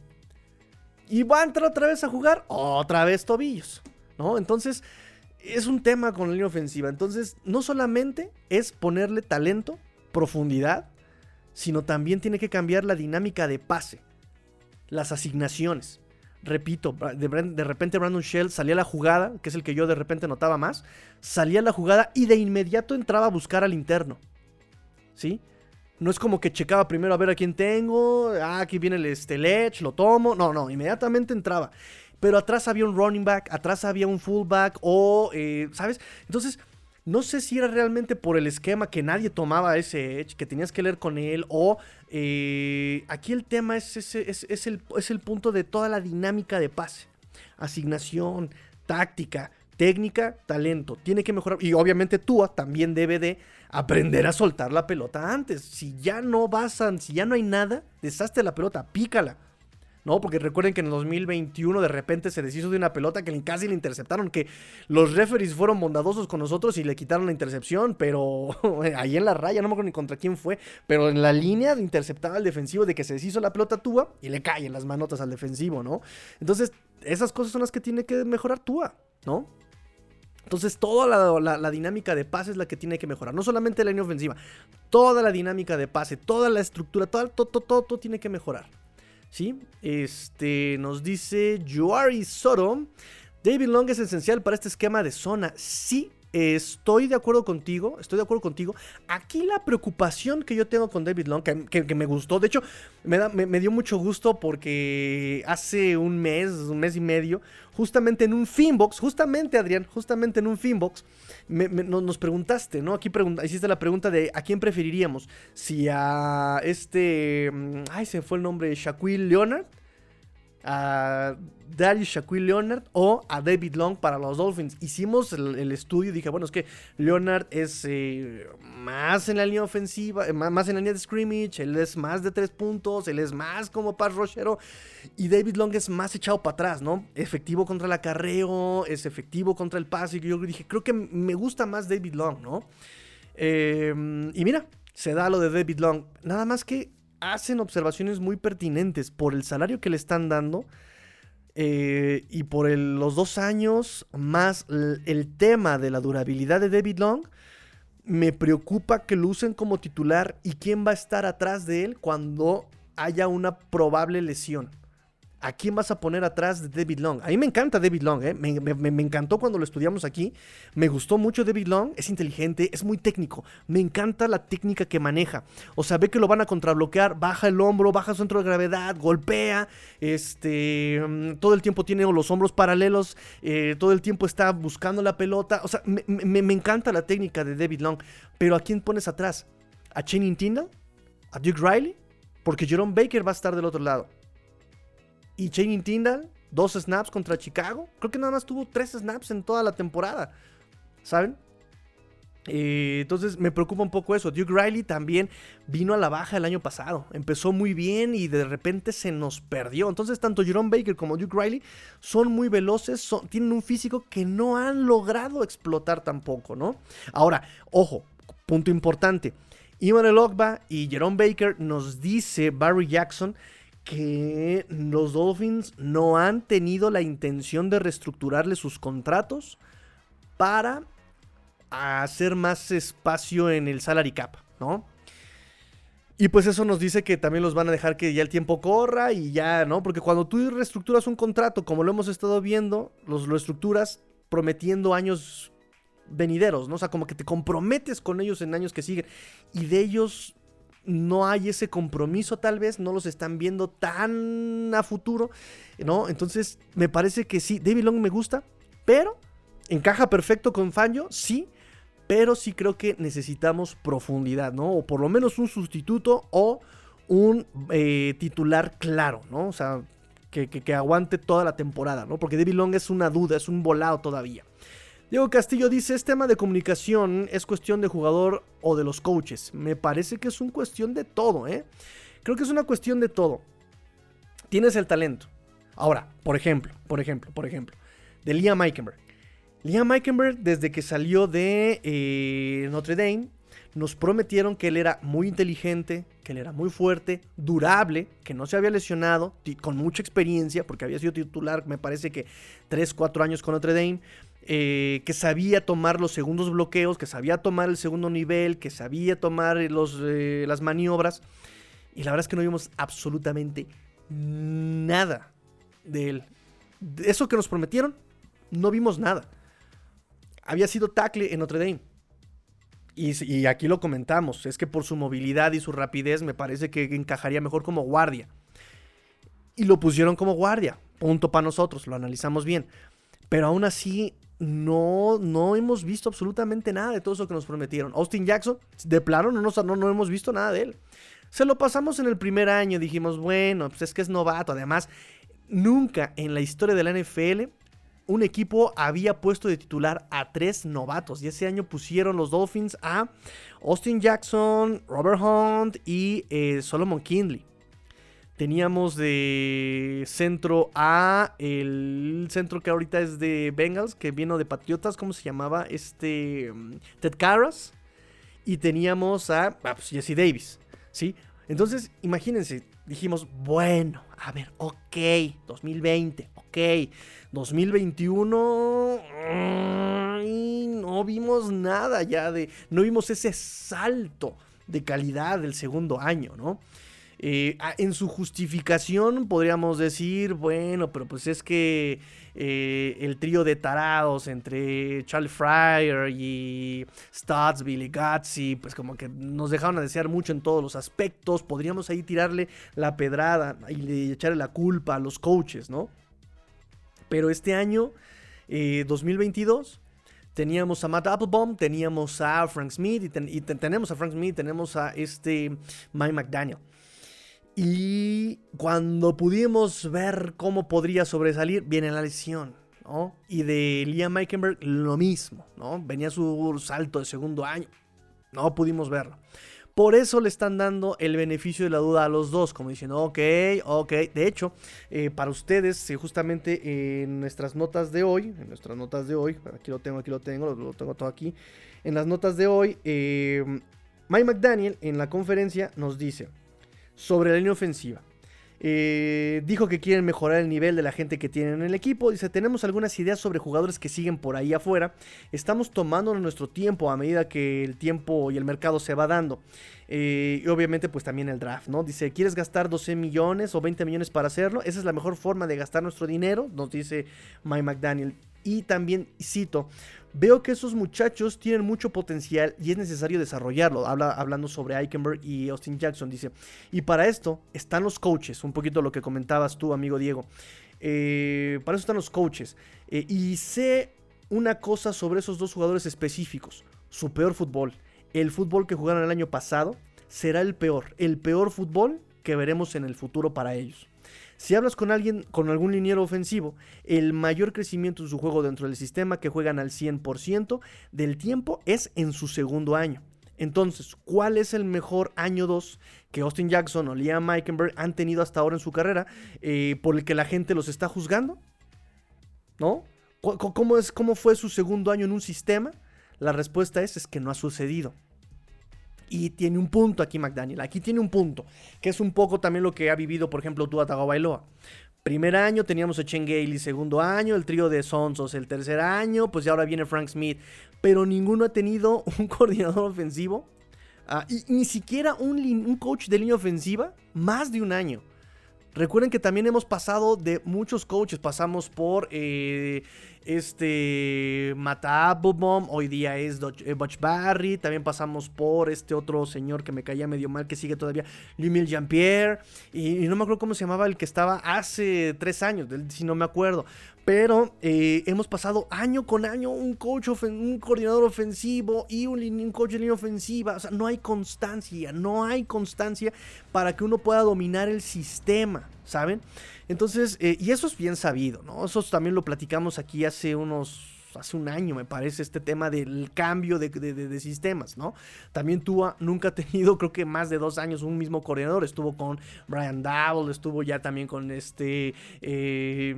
Y va a entrar otra vez a jugar, otra vez tobillos. ¿No? Entonces, es un tema con la línea ofensiva. Entonces, no solamente es ponerle talento, profundidad, sino también tiene que cambiar la dinámica de pase, las asignaciones. Repito, de repente Brandon Shell salía a la jugada, que es el que yo de repente notaba más, salía a la jugada y de inmediato entraba a buscar al interno. ¿Sí? No es como que checaba primero a ver a quién tengo, ah, aquí viene el este, lo tomo. No, no, inmediatamente entraba. Pero atrás había un running back, atrás había un fullback o, eh, ¿sabes? Entonces, no sé si era realmente por el esquema que nadie tomaba ese edge, que tenías que leer con él, o eh, aquí el tema es, es el, es el punto de toda la dinámica de pase. Asignación, táctica, técnica, talento. Tiene que mejorar. Y obviamente Tua también debe de aprender a soltar la pelota antes. Si ya no vas a, si ya no hay nada, deshazte la pelota, pícala. ¿no? Porque recuerden que en el 2021 de repente se deshizo de una pelota que casi le interceptaron, que los referees fueron bondadosos con nosotros y le quitaron la intercepción, pero [LAUGHS] ahí en la raya, no me acuerdo ni contra quién fue, pero en la línea interceptaba al defensivo de que se deshizo la pelota Tua y le caen las manotas al defensivo, ¿no? Entonces, esas cosas son las que tiene que mejorar Tua, ¿no? Entonces, toda la, dinámica de pase es la que tiene que mejorar. No solamente la línea ofensiva, toda la dinámica de pase, toda la estructura, todo, todo, todo, todo, tiene que mejorar. ¿Sí? Este nos dice Joari Soto. David Long es esencial para este esquema de zona. Sí, estoy de acuerdo contigo. Estoy de acuerdo contigo. Aquí la preocupación que yo tengo con David Long, que, me gustó, de hecho, me, da- dio mucho gusto porque hace un mes, un mes y medio, justamente en un Finbox, justamente Adrián, justamente en un Finbox, no- nos preguntaste, ¿no? Aquí pregunta, hiciste la pregunta de a quién preferiríamos. Si a este. mm, Ay, se fue el nombre. Shaquille Leonard. A Darius Shaquille Leonard o a David Long para los Dolphins. Hicimos el, estudio y dije, bueno, es que Leonard es eh, más en la línea ofensiva, eh, má- más en la línea de scrimmage, él es más de tres puntos, él es más como pass rushero y David Long es más echado para atrás, ¿no? Efectivo contra el acarreo, es efectivo contra el pase. Y yo dije, creo que me gusta más David Long, ¿no? Eh, y mira, se da lo de David Long. Nada más que hacen observaciones muy pertinentes por el salario que le están dando eh, y por los dos años más el tema de la durabilidad de David Long. Me preocupa que lo usen como titular y quién va a estar atrás de él cuando haya una probable lesión. ¿A quién vas a poner atrás de David Long? A mí me encanta David Long, ¿eh? me, encantó cuando lo estudiamos aquí. Me gustó mucho David Long, es inteligente, es muy técnico. Me encanta la técnica que maneja. O sea, ve que lo van a contrabloquear, baja el hombro, baja su centro de gravedad, golpea. Este, mm, todo el tiempo tiene los hombros paralelos, eh, todo el tiempo está buscando la pelota. O sea, me, me- me encanta la técnica de David Long. Pero ¿a quién pones atrás? ¿A Channing Tindall? ¿A Duke Riley? Porque Jerome Baker va a estar del otro lado y Channing Tindall, dos snaps contra Chicago. Creo que nada más tuvo tres snaps en toda la temporada. ¿Saben? Eh, entonces me preocupa un poco eso. Duke Riley también vino a la baja el año pasado. Empezó muy bien y de repente se nos perdió. Entonces tanto Jerome Baker como Duke Riley son muy veloces, tienen un físico que no han logrado explotar tampoco, ¿no? Ahora, ojo, punto importante. Iman Ogba y Jerome Baker nos dice Barry Jackson que los Dolphins no han tenido la intención de reestructurarle sus contratos para hacer más espacio en el salary cap, ¿no? Y pues eso nos dice que también los van a dejar que ya el tiempo corra y ya, ¿no? Porque cuando tú reestructuras un contrato, como lo hemos estado viendo, los, lo estructuras prometiendo años venideros, ¿no? O sea, como que te comprometes con ellos en años que siguen y de ellos no hay ese compromiso tal vez, no los están viendo tan a futuro, ¿no? Entonces, me parece que sí, David Long me gusta, pero encaja perfecto con Fangio, sí, pero sí creo que necesitamos profundidad, ¿no? O por lo menos un sustituto o un eh, titular claro, ¿no? O sea, que, que, aguante toda la temporada, ¿no? Porque David Long es una duda, es un volado todavía. Diego Castillo dice, es tema de comunicación, es cuestión de jugador o de los coaches. Me parece que es una cuestión de todo, ¿eh? Creo que es una cuestión de todo. Tienes el talento. Ahora, por ejemplo, por ejemplo, por ejemplo, de Liam Eikenberg. Liam Eikenberg, desde que salió de eh, Notre Dame, nos prometieron que él era muy inteligente, que él era muy fuerte, durable, que no se había lesionado, con mucha experiencia, porque había sido titular, me parece que 3, 4 años con Notre Dame, eh, que sabía tomar los segundos bloqueos, que sabía tomar el segundo nivel, que sabía tomar los, eh, las maniobras. Y la verdad es que no vimos absolutamente nada de él. Eso que nos prometieron, no vimos nada. Había sido tackle en Notre Dame. Y, aquí lo comentamos, es que por su movilidad y su rapidez me parece que encajaría mejor como guardia. Y lo pusieron como guardia. Punto para nosotros, lo analizamos bien. Pero aún así, no, no hemos visto absolutamente nada de todo eso que nos prometieron. Austin Jackson, de plano, no, no, no hemos visto nada de él. Se lo pasamos en el primer año, dijimos, bueno, pues es que es novato. Además, nunca en la historia de la NFL un equipo había puesto de titular a tres novatos. Y ese año pusieron los Dolphins a Austin Jackson, Robert Hunt y eh, Solomon Kindley. Teníamos de centro a el centro que ahorita es de Bengals, que vino de Patriotas, ¿cómo se llamaba? Este mm, Ted Carras. Y teníamos a ah, pues, Jesse Davis, ¿sí? Entonces, imagínense, dijimos, bueno, a ver, ok, 2020, ok, 2021, no vimos nada ya de, no vimos ese salto de calidad del segundo año, ¿no? Eh, en su justificación podríamos decir, bueno, pero pues es que eh, el trío de tarados entre Charlie Fryer y Stutz, Billy Gutsi, pues como que nos dejaron a desear mucho en todos los aspectos. Podríamos ahí tirarle la pedrada y echarle la culpa a los coaches, ¿no? Pero este año, 2022, eh, teníamos a Matt Applebaum, teníamos a Frank Smith y, tenemos a Frank Smith, tenemos a este Mike McDaniel. Y cuando pudimos ver cómo podría sobresalir, viene la lesión. ¿no? Y de Liam Meikenberg lo mismo, ¿no? Venía su salto de segundo año. No pudimos verlo. Por eso le están dando el beneficio de la duda a los dos, como diciendo, ok, ok. De hecho, eh, para ustedes, justamente en nuestras notas de hoy, en nuestras notas de hoy, aquí lo tengo, aquí lo tengo, lo, tengo todo aquí. En las notas de hoy, eh, Mike McDaniel en la conferencia nos dice, sobre la línea ofensiva. Eh, dijo que quieren mejorar el nivel de la gente que tienen en el equipo. Dice, tenemos algunas ideas sobre jugadores que siguen por ahí afuera. Estamos tomando nuestro tiempo a medida que el tiempo y el mercado se va dando. Eh, y obviamente pues también el draft, ¿no? Dice, ¿quieres gastar 12 millones o 20 millones para hacerlo? Esa es la mejor forma de gastar nuestro dinero, nos dice Mike McDaniel. Y también cito, Veo que esos muchachos tienen mucho potencial y es necesario desarrollarlo. Habla, hablando sobre Eichenberg y Austin Jackson, dice. Y para esto están los coaches, un poquito lo que comentabas tú, amigo Diego. Eh, para eso están los coaches. Eh, y sé una cosa sobre esos dos jugadores específicos. Su peor fútbol. El fútbol que jugaron el año pasado será el peor. El peor fútbol que veremos en el futuro para ellos. Si hablas con alguien, con algún liniero ofensivo, el mayor crecimiento de su juego dentro del sistema que juegan al 100% del tiempo es en su segundo año. Entonces, ¿cuál es el mejor año 2 que Austin Jackson o Liam Meikenberg han tenido hasta ahora en su carrera eh, por el que la gente los está juzgando? ¿No? ¿Cómo, es, ¿Cómo fue su segundo año en un sistema? La respuesta es, es que no ha sucedido. Y tiene un punto aquí McDaniel. Aquí tiene un punto. Que es un poco también lo que ha vivido, por ejemplo, Tua Tagovailoa. Primer año teníamos a Chen Gailey, segundo año, el trío de Sonsos el tercer año, pues ya ahora viene Frank Smith. Pero ninguno ha tenido [LAUGHS] un coordinador ofensivo. Ah, y ni siquiera un, coach de línea ofensiva más de un año. Recuerden que también hemos pasado de muchos coaches. Pasamos por eh, este Mata Applebaum, hoy día es eh, Butch Barry. También pasamos por este otro señor que me caía medio mal, que sigue todavía, Limil Jean-Pierre. Y, y, no me acuerdo cómo se llamaba el que estaba hace tres años, si no me acuerdo. Pero eh, hemos pasado año con año un coach, un coordinador ofensivo y un, coach de línea ofensiva. O sea, no hay constancia, no hay constancia para que uno pueda dominar el sistema, ¿saben? Entonces, eh, y eso es bien sabido, ¿no? Eso también lo platicamos aquí hace unos hace un año, me parece, este tema del cambio de, sistemas, ¿no? También Tua nunca ha tenido, creo que más de dos años, un mismo coordinador. Estuvo con Brian Double, estuvo ya también con este eh,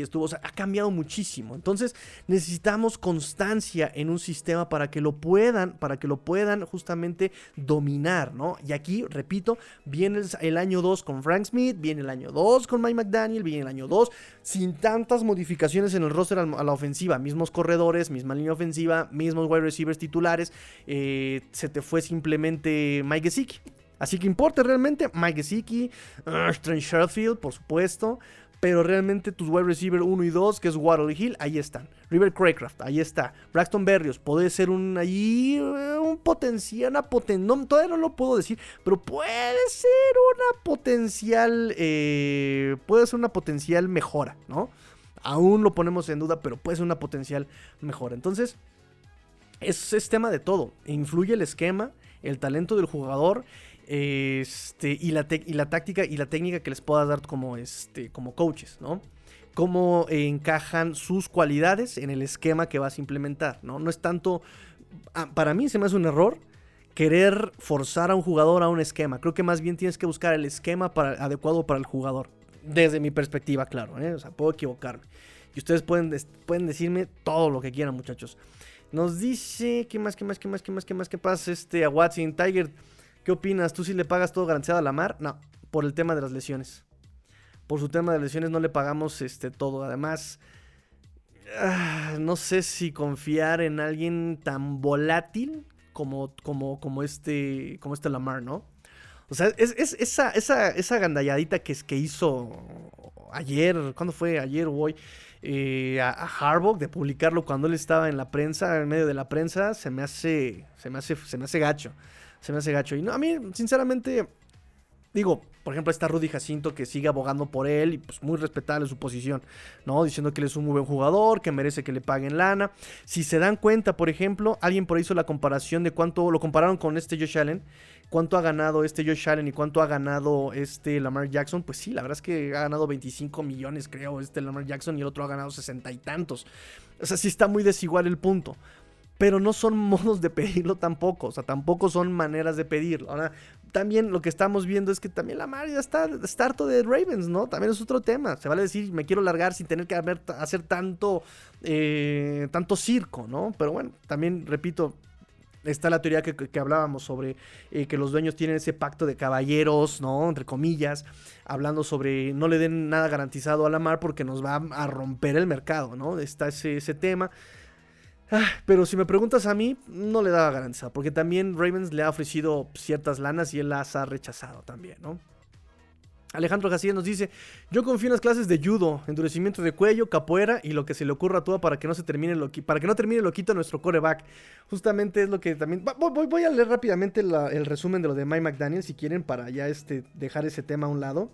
estuvo, o sea, ha cambiado muchísimo. Entonces, necesitamos constancia en un sistema para que lo puedan, para que lo puedan justamente dominar, ¿no? Y aquí, repito, viene el, año 2 con Frank Smith, viene el año 2 con Mike McDaniel, viene el año 2 sin tantas modificaciones en el roster a la ofensiva, mismos corredores, misma línea ofensiva, mismos wide receivers titulares, eh, se te fue simplemente Mike Gesicki. Así que importa realmente Mike Gesicki, uh, Sherfield, por supuesto, pero realmente tus wide receiver 1 y 2, que es Waddle Hill, ahí están. River Craycraft, ahí está. Braxton Berrios, puede ser un ahí eh, un potencial, una no, todavía no lo puedo decir, pero puede ser una potencial, eh, puede ser una potencial mejora, ¿no? Aún lo ponemos en duda, pero puede ser una potencial mejora. Entonces, es, tema de todo. Influye el esquema, el talento del jugador este, y, la y la táctica y la técnica que les puedas dar como, este, como coaches, ¿no? Cómo encajan sus cualidades en el esquema que vas a implementar, ¿no? No es tanto... Ah, para mí se me hace un error querer forzar a un jugador a un esquema. Creo que más bien tienes que buscar el esquema para, adecuado para el jugador. Desde mi perspectiva, claro, ¿eh? o sea, puedo equivocarme. Y ustedes pueden, pueden decirme todo lo que quieran, muchachos. Nos dice, ¿qué más, qué más, qué más, qué más, qué más, qué pasa? Este, a Watson, Tiger, ¿qué opinas? ¿Tú sí le pagas todo garantizado a la mar? No, por el tema de las lesiones. Por su tema de lesiones no le pagamos este, todo. Además, ah, no sé si confiar en alguien tan volátil como, como, como, este, como este Lamar, ¿no? O sea, es, esa, esa, esa gandalladita que, que hizo ayer, ¿cuándo fue? Ayer o hoy, eh, a, Harbaugh de publicarlo cuando él estaba en la prensa, en medio de la prensa, se me hace, se me hace, se me hace gacho. Se me hace gacho. Y no, a mí, sinceramente, digo, por ejemplo, está Rudy Jacinto que sigue abogando por él y pues muy respetable su posición, ¿no? Diciendo que él es un muy buen jugador, que merece que le paguen lana. Si se dan cuenta, por ejemplo, alguien por ahí hizo la comparación de cuánto lo compararon con este Josh Allen cuánto ha ganado este Josh Allen y cuánto ha ganado este Lamar Jackson, pues sí, la verdad es que ha ganado 25 millones, creo, este Lamar Jackson y el otro ha ganado 60 y tantos. O sea, sí está muy desigual el punto. Pero no son [LAUGHS] modos de pedirlo tampoco, o sea, tampoco son maneras de pedirlo. Ahora, también lo que estamos viendo es que también Lamar ya está, está harto de Ravens, ¿no? También es otro tema. Se vale decir, me quiero largar sin tener que hacer tanto, eh, tanto circo, ¿no? Pero bueno, también repito, está la teoría que, hablábamos sobre eh, que los dueños tienen ese pacto de caballeros, ¿no? Entre comillas, hablando sobre no le den nada garantizado a la mar porque nos va a romper el mercado, ¿no? Está ese, ese tema. Ah, pero si me preguntas a mí, no le daba garantizado, porque también Ravens le ha ofrecido ciertas lanas y él las ha rechazado también, ¿no? Alejandro García nos dice, yo confío en las clases de judo, endurecimiento de cuello, capoeira y lo que se le ocurra a todo para que no se termine lo para que no termine nuestro coreback. Justamente es lo que también voy, a leer rápidamente el resumen de lo de Mike McDaniel si quieren para ya este dejar ese tema a un lado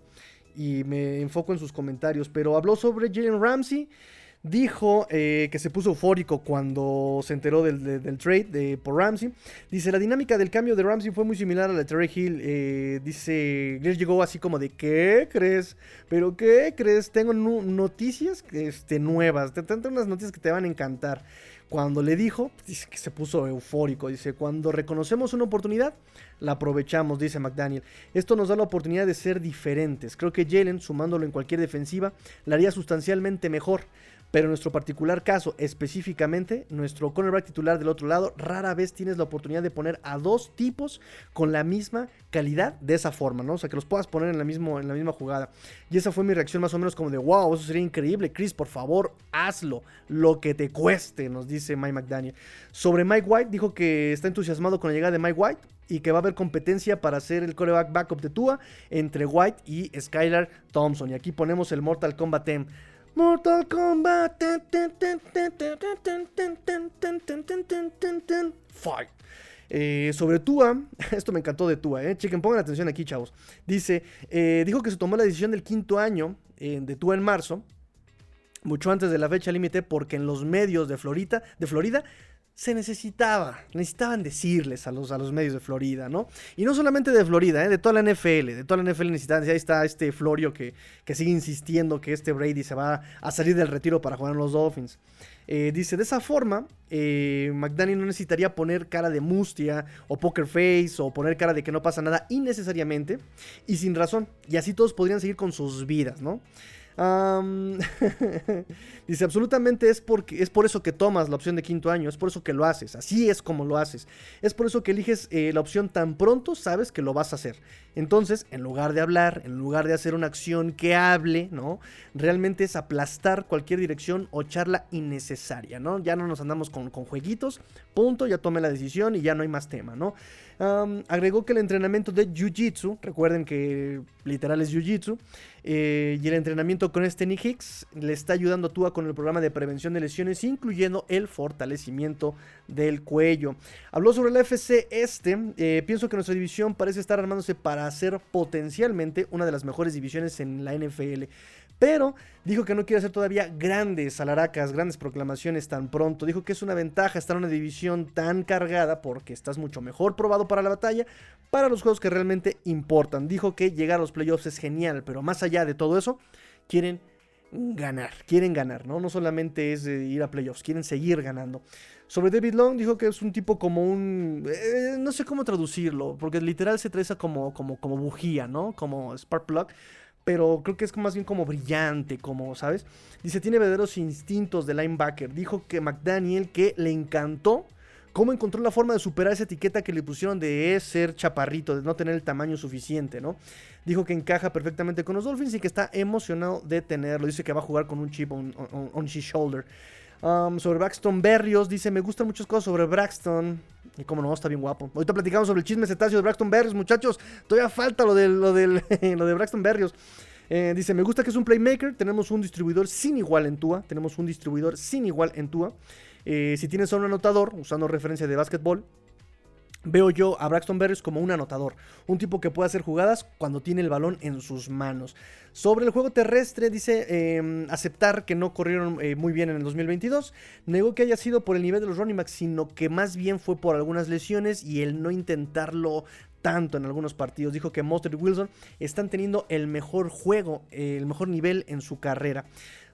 y me enfoco en sus comentarios, pero habló sobre Jalen Ramsey dijo eh, que se puso eufórico cuando se enteró del, trade de, por Ramsey. Dice, la dinámica del cambio de Ramsey fue muy similar a la de Terry Hill. Eh, dice, les llegó así como de, ¿qué crees? ¿Pero qué crees? Tengo noticias este, nuevas, tengo unas noticias que te van a encantar. Cuando le dijo, dice que se puso eufórico. Dice, cuando reconocemos una oportunidad, la aprovechamos, dice McDaniel. Esto nos da la oportunidad de ser diferentes. Creo que Jalen, sumándolo en cualquier defensiva, la haría sustancialmente mejor. Pero en nuestro particular caso, específicamente, nuestro cornerback titular del otro lado, rara vez tienes la oportunidad de poner a dos tipos con la misma calidad de esa forma, ¿no? O sea, que los puedas poner en la, mismo, en la misma jugada. Y esa fue mi reacción más o menos como de, wow, eso sería increíble. Chris, por favor, hazlo. Lo que te cueste, nos dice Mike McDaniel. Sobre Mike White, dijo que está entusiasmado con la llegada de Mike White. y que va a haber competencia para hacer el coreback backup de Tua entre White y Skylar Thompson. Y aquí ponemos el Mortal Kombat Tem. Mortal Kombat. Fight. Eh, sobre Tua, [LAUGHS] esto me encantó de Tua, eh. Chequen, pongan atención aquí, chavos. Dice, eh, dijo que se tomó la decisión del quinto año eh, de Tua en marzo, mucho antes de la fecha límite, porque en los medios de Florida, de Florida se necesitaba, necesitaban decirles a los, a los medios de Florida, ¿no? Y no solamente de Florida, ¿eh? de toda la NFL, de toda la NFL necesitaban, ahí está este Florio que, que sigue insistiendo que este Brady se va a salir del retiro para jugar en los Dolphins. Eh, dice, de esa forma, eh, McDaniel no necesitaría poner cara de mustia o poker face o poner cara de que no pasa nada innecesariamente y sin razón. Y así todos podrían seguir con sus vidas, ¿no? [LAUGHS] Dice, absolutamente es, porque, es por eso que tomas la opción de quinto año, es por eso que lo haces, así es como lo haces, es por eso que eliges eh, la opción tan pronto sabes que lo vas a hacer. Entonces, en lugar de hablar, en lugar de hacer una acción que hable, ¿no? Realmente es aplastar cualquier dirección o charla innecesaria, ¿no? Ya no nos andamos con, con jueguitos, punto, ya tomé la decisión y ya no hay más tema, ¿no? Agregó que el entrenamiento de Jiu-Jitsu, recuerden que literal es Jiu-Jitsu, eh, y el entrenamiento con este Nick Hicks le está ayudando a Tua con el programa de prevención de lesiones, incluyendo el fortalecimiento del cuello. Habló sobre el FC este, eh, pienso que nuestra división parece estar armándose para ser potencialmente una de las mejores divisiones en la NFL. Pero dijo que no quiere hacer todavía grandes alaracas, grandes proclamaciones tan pronto. Dijo que es una ventaja estar en una división tan cargada porque estás mucho mejor probado para la batalla, para los juegos que realmente importan. Dijo que llegar a los playoffs es genial, pero más allá de todo eso, quieren ganar, quieren ganar, ¿no? No solamente es ir a playoffs, quieren seguir ganando. Sobre David Long dijo que es un tipo como un... Eh, no sé cómo traducirlo, porque literal se trae como, como, como bujía, ¿no? Como spark plug pero creo que es más bien como brillante, como, ¿sabes? Dice, tiene verdaderos instintos de linebacker. Dijo que McDaniel que le encantó cómo encontró la forma de superar esa etiqueta que le pusieron de ser chaparrito, de no tener el tamaño suficiente, ¿no? Dijo que encaja perfectamente con los Dolphins y que está emocionado de tenerlo. Dice que va a jugar con un chip on, on, his shoulder. Sobre Braxton Berrios, dice, me gustan muchas cosas sobre Braxton. Y como no, está bien guapo. Ahorita platicamos sobre el chisme cetáceo de Braxton Berrios, muchachos. Todavía falta lo de, lo [LAUGHS] lo de Braxton Berrios. Eh, dice, me gusta que es un playmaker. Tenemos un distribuidor sin igual en Tua. Tenemos un distribuidor sin igual en Tua. Eh, si tienes a un anotador, usando referencia de básquetbol, Veo yo a Braxton Berrios como un anotador, un tipo que puede hacer jugadas cuando tiene el balón en sus manos. Sobre el juego terrestre, dice em, aceptar que no corrieron eh, muy bien en el 2022. Negó que haya sido por el nivel de los running backs, sino que más bien fue por algunas lesiones y el no intentarlo tanto en algunos partidos. Dijo que Monster y Wilson están teniendo el mejor juego, el mejor nivel en su carrera.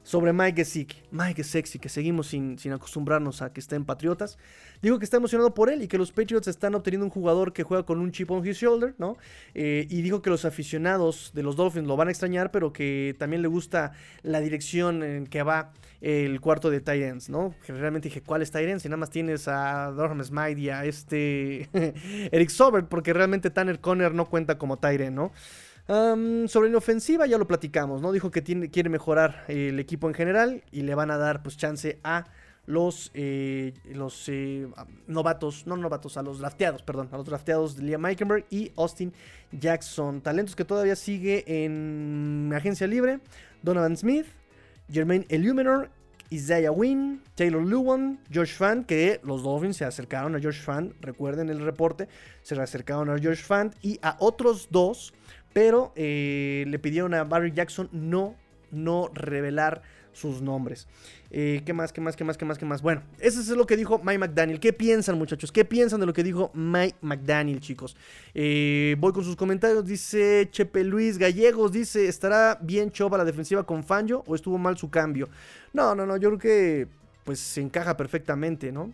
Sobre Mike Gesicki, Mike Sexy, que seguimos sin, sin acostumbrarnos a que estén Patriotas. Dijo que está emocionado por él y que los Patriots están obteniendo un jugador que juega con un chip on his shoulder, ¿no? Eh, y dijo que los aficionados de los Dolphins lo van a extrañar, pero que también le gusta la dirección en que va el cuarto de Tyrants, ¿no? Generalmente dije, ¿cuál es Tyrants? Y nada más tienes a Dorham Smite y a este [LAUGHS] Eric Sobert, porque realmente Tanner Conner no cuenta como Tyrant, ¿no? Sobre la ofensiva ya lo platicamos, ¿no? Dijo que tiene, quiere mejorar el equipo en general y le van a dar pues chance a los, eh, los eh, novatos, no novatos, a los drafteados, perdón, a los drafteados de Liam Meikenberg y Austin Jackson. Talentos que todavía sigue en agencia libre. Donovan Smith, Jermaine Illuminor, Isaiah Wynn, Taylor Lewin, Josh Fan, que los Dolphins se acercaron a Josh Fan, recuerden el reporte, se acercaron a Josh Fan y a otros dos, pero eh, le pidieron a Barry Jackson no, no revelar sus nombres. Eh, ¿Qué más? ¿Qué más? ¿Qué más? ¿Qué más? ¿Qué más? Bueno, eso es lo que dijo Mike McDaniel. ¿Qué piensan, muchachos? ¿Qué piensan de lo que dijo Mike McDaniel, chicos? Eh, voy con sus comentarios. Dice Chepe Luis Gallegos. Dice: ¿Estará bien Choba la defensiva con Fanjo o estuvo mal su cambio? No, no, no. Yo creo que pues se encaja perfectamente, ¿no?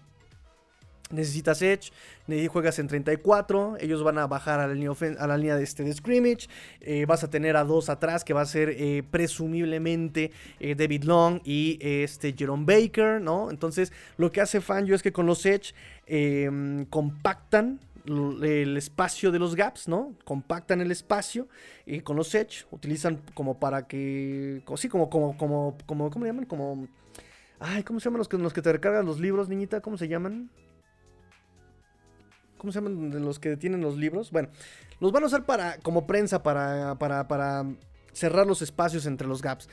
Necesitas Edge, juegas en 34, ellos van a bajar a la línea, de, este, scrimmage, eh, vas a tener a dos atrás que va a ser eh, presumiblemente eh, David Long y este Jerome Baker, ¿no? Entonces lo que hace Fangio es que con los Edge em, compactan el espacio de los gaps, ¿no? Compactan el espacio y con los Edge utilizan como para que, sí, como, como, como, como, ¿cómo llaman? Como, ay, ¿cómo se llaman los que, los que te recargan los libros, niñita? ¿Cómo se llaman? ¿Cómo se llaman? De los que tienen los libros. Bueno, los van a usar para, como prensa para, para, para cerrar los espacios entre los gaps.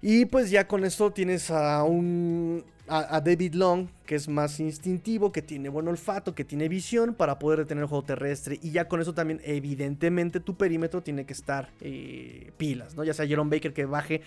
Y pues ya con esto tienes a un a, David Long, que es más instintivo, que tiene buen olfato, que tiene visión para poder detener el juego terrestre. Y ya con eso también, evidentemente, tu perímetro tiene que estar eh, pilas, ¿no? Ya sea Jerome Baker que baje,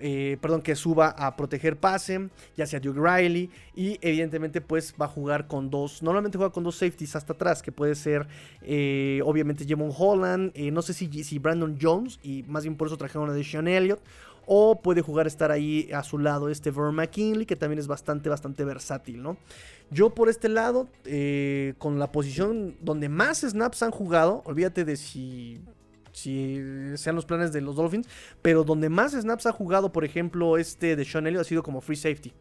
eh, perdón, que suba a proteger pase, ya sea Duke Riley. Y evidentemente, pues va a jugar con dos, normalmente juega con dos safeties hasta atrás, que puede ser, eh, obviamente, Jemon Holland, no sé si, si Brandon Jones, y más bien por eso trajeron a Sean Elliott o puede jugar estar ahí a su lado este Vern McKinley, que también es bastante, bastante versátil, ¿no? Yo por este lado, eh, con la posición donde más snaps han jugado, olvídate de si, si sean los planes de los Dolphins, pero donde más snaps ha jugado, por ejemplo, este de Sean Elliott ha sido como free safety.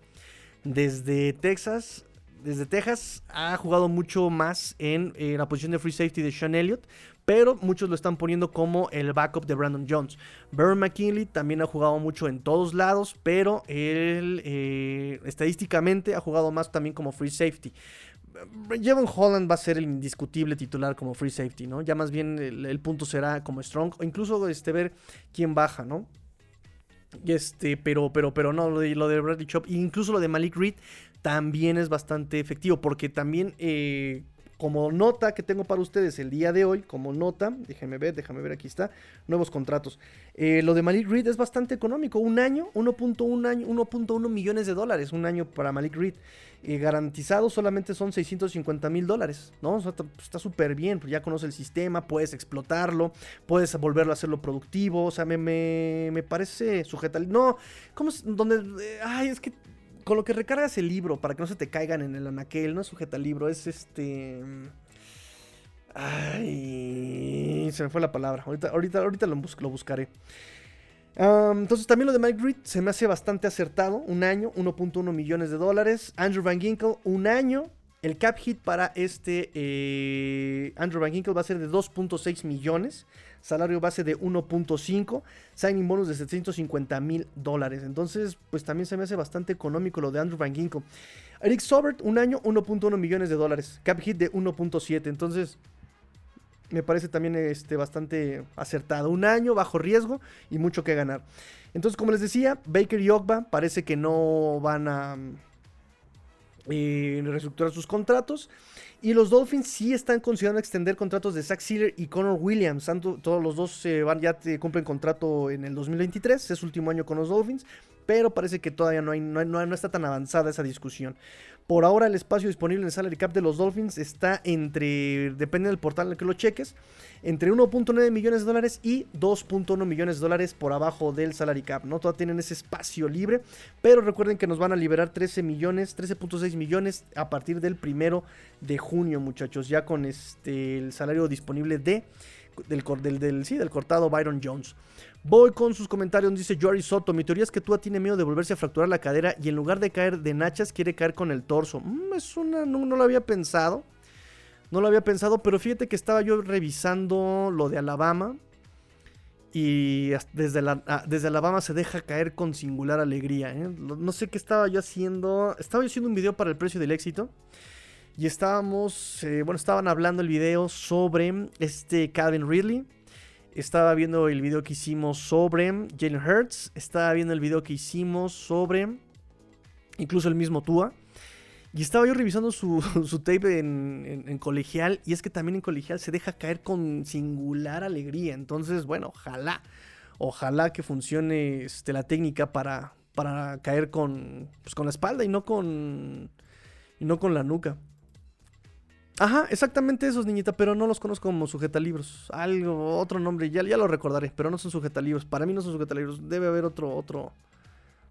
Desde Texas desde Texas ha jugado mucho más en, la posición de free safety de Sean Elliott pero muchos lo están poniendo como el backup de Brandon Jones. Baron McKinley también ha jugado mucho en todos lados, pero él eh, estadísticamente ha jugado más también como free safety. Jevon Holland va a ser el indiscutible titular como free safety, ¿no? Ya más bien el, punto será como strong o incluso este, ver quién baja, ¿no? Este, pero, pero, pero no, lo de, lo de Bradley Chop, incluso lo de Malik Reed también es bastante efectivo porque también eh, como nota que tengo para ustedes el día de hoy, como nota, déjenme ver, déjame ver, aquí está, nuevos contratos. Eh, lo de Malik Reed es bastante económico, un año, 1.1 año, 1.1 millones de dólares, un año para Malik Reed. Eh, garantizado solamente son 650 mil dólares, ¿no? está súper bien, pues ya conoce el sistema, puedes explotarlo, puedes volverlo a hacerlo productivo, o sea, me, me, me parece sujeta. No, ¿cómo es? Donde, ay, es que con lo que recargas el libro para que no se te caigan en el anaquel, no es sujeta libro, es este. Ay, se me fue la palabra. Ahorita, ahorita, ahorita lo, buscaré. entonces también lo de Mike Reed se me hace bastante acertado. Un año, 1.1 millones de dólares. Andrew Van Ginkle, un año. El cap hit para este eh, Andrew Van Ginkle va a ser de 2.6 millones salario base de 1.5, signing bonus de 750 mil dólares. Entonces, pues también se me hace bastante económico lo de Andrew Van Ginkle. Eric Sobert, un año, 1.1 millones de dólares. Cap hit de 1.7. Entonces, me parece también este, bastante acertado. Un año bajo riesgo y mucho que ganar. Entonces, como les decía, Baker y Ogba parece que no van a eh, reestructurar sus contratos. Y los Dolphins sí están considerando extender contratos de Zach Sealer y Connor Williams. todos los dos se van, ya cumplen contrato en el 2023, es último año con los Dolphins, pero parece que todavía no, hay, no, no está tan avanzada esa discusión. Por ahora el espacio disponible en el salary cap de los Dolphins está entre, depende del portal en el que lo cheques, entre 1.9 millones de dólares y 2.1 millones de dólares por abajo del salary cap, ¿no? Todavía tienen ese espacio libre, pero recuerden que nos van a liberar 13 millones, 13.6 millones a partir del primero de junio, muchachos, ya con este el salario disponible de del, del, del, sí, del cortado Byron Jones. Voy con sus comentarios, dice Jory Soto. Mi teoría es que Tua tiene miedo de volverse a fracturar la cadera y en lugar de caer de nachas quiere caer con el torso. Mm, es una, no, lo había pensado. No lo había pensado, pero fíjate que estaba yo revisando lo de Alabama. Y desde, la, ah, desde Alabama se deja caer con singular alegría. ¿eh? No sé qué estaba yo haciendo. Estaba yo haciendo un video para el precio del éxito. Y estábamos, eh, bueno, estaban hablando el video sobre este Calvin Ridley estaba viendo el video que hicimos sobre Jalen Hurts. Estaba viendo el video que hicimos sobre incluso el mismo Tua. Y estaba yo revisando su, [LAUGHS] tape en, colegial. Y es que también en colegial se deja caer con singular alegría. Entonces, bueno, ojalá. Ojalá que funcione este, la técnica para, para caer con, pues, con la espalda y no con, y no con la nuca. Ajá, exactamente esos, niñita, pero no los conozco como sujetalibros. Algo, otro nombre, ya, ya lo recordaré, pero no son sujetalibros. Para mí no son sujetalibros. Debe haber otro, otro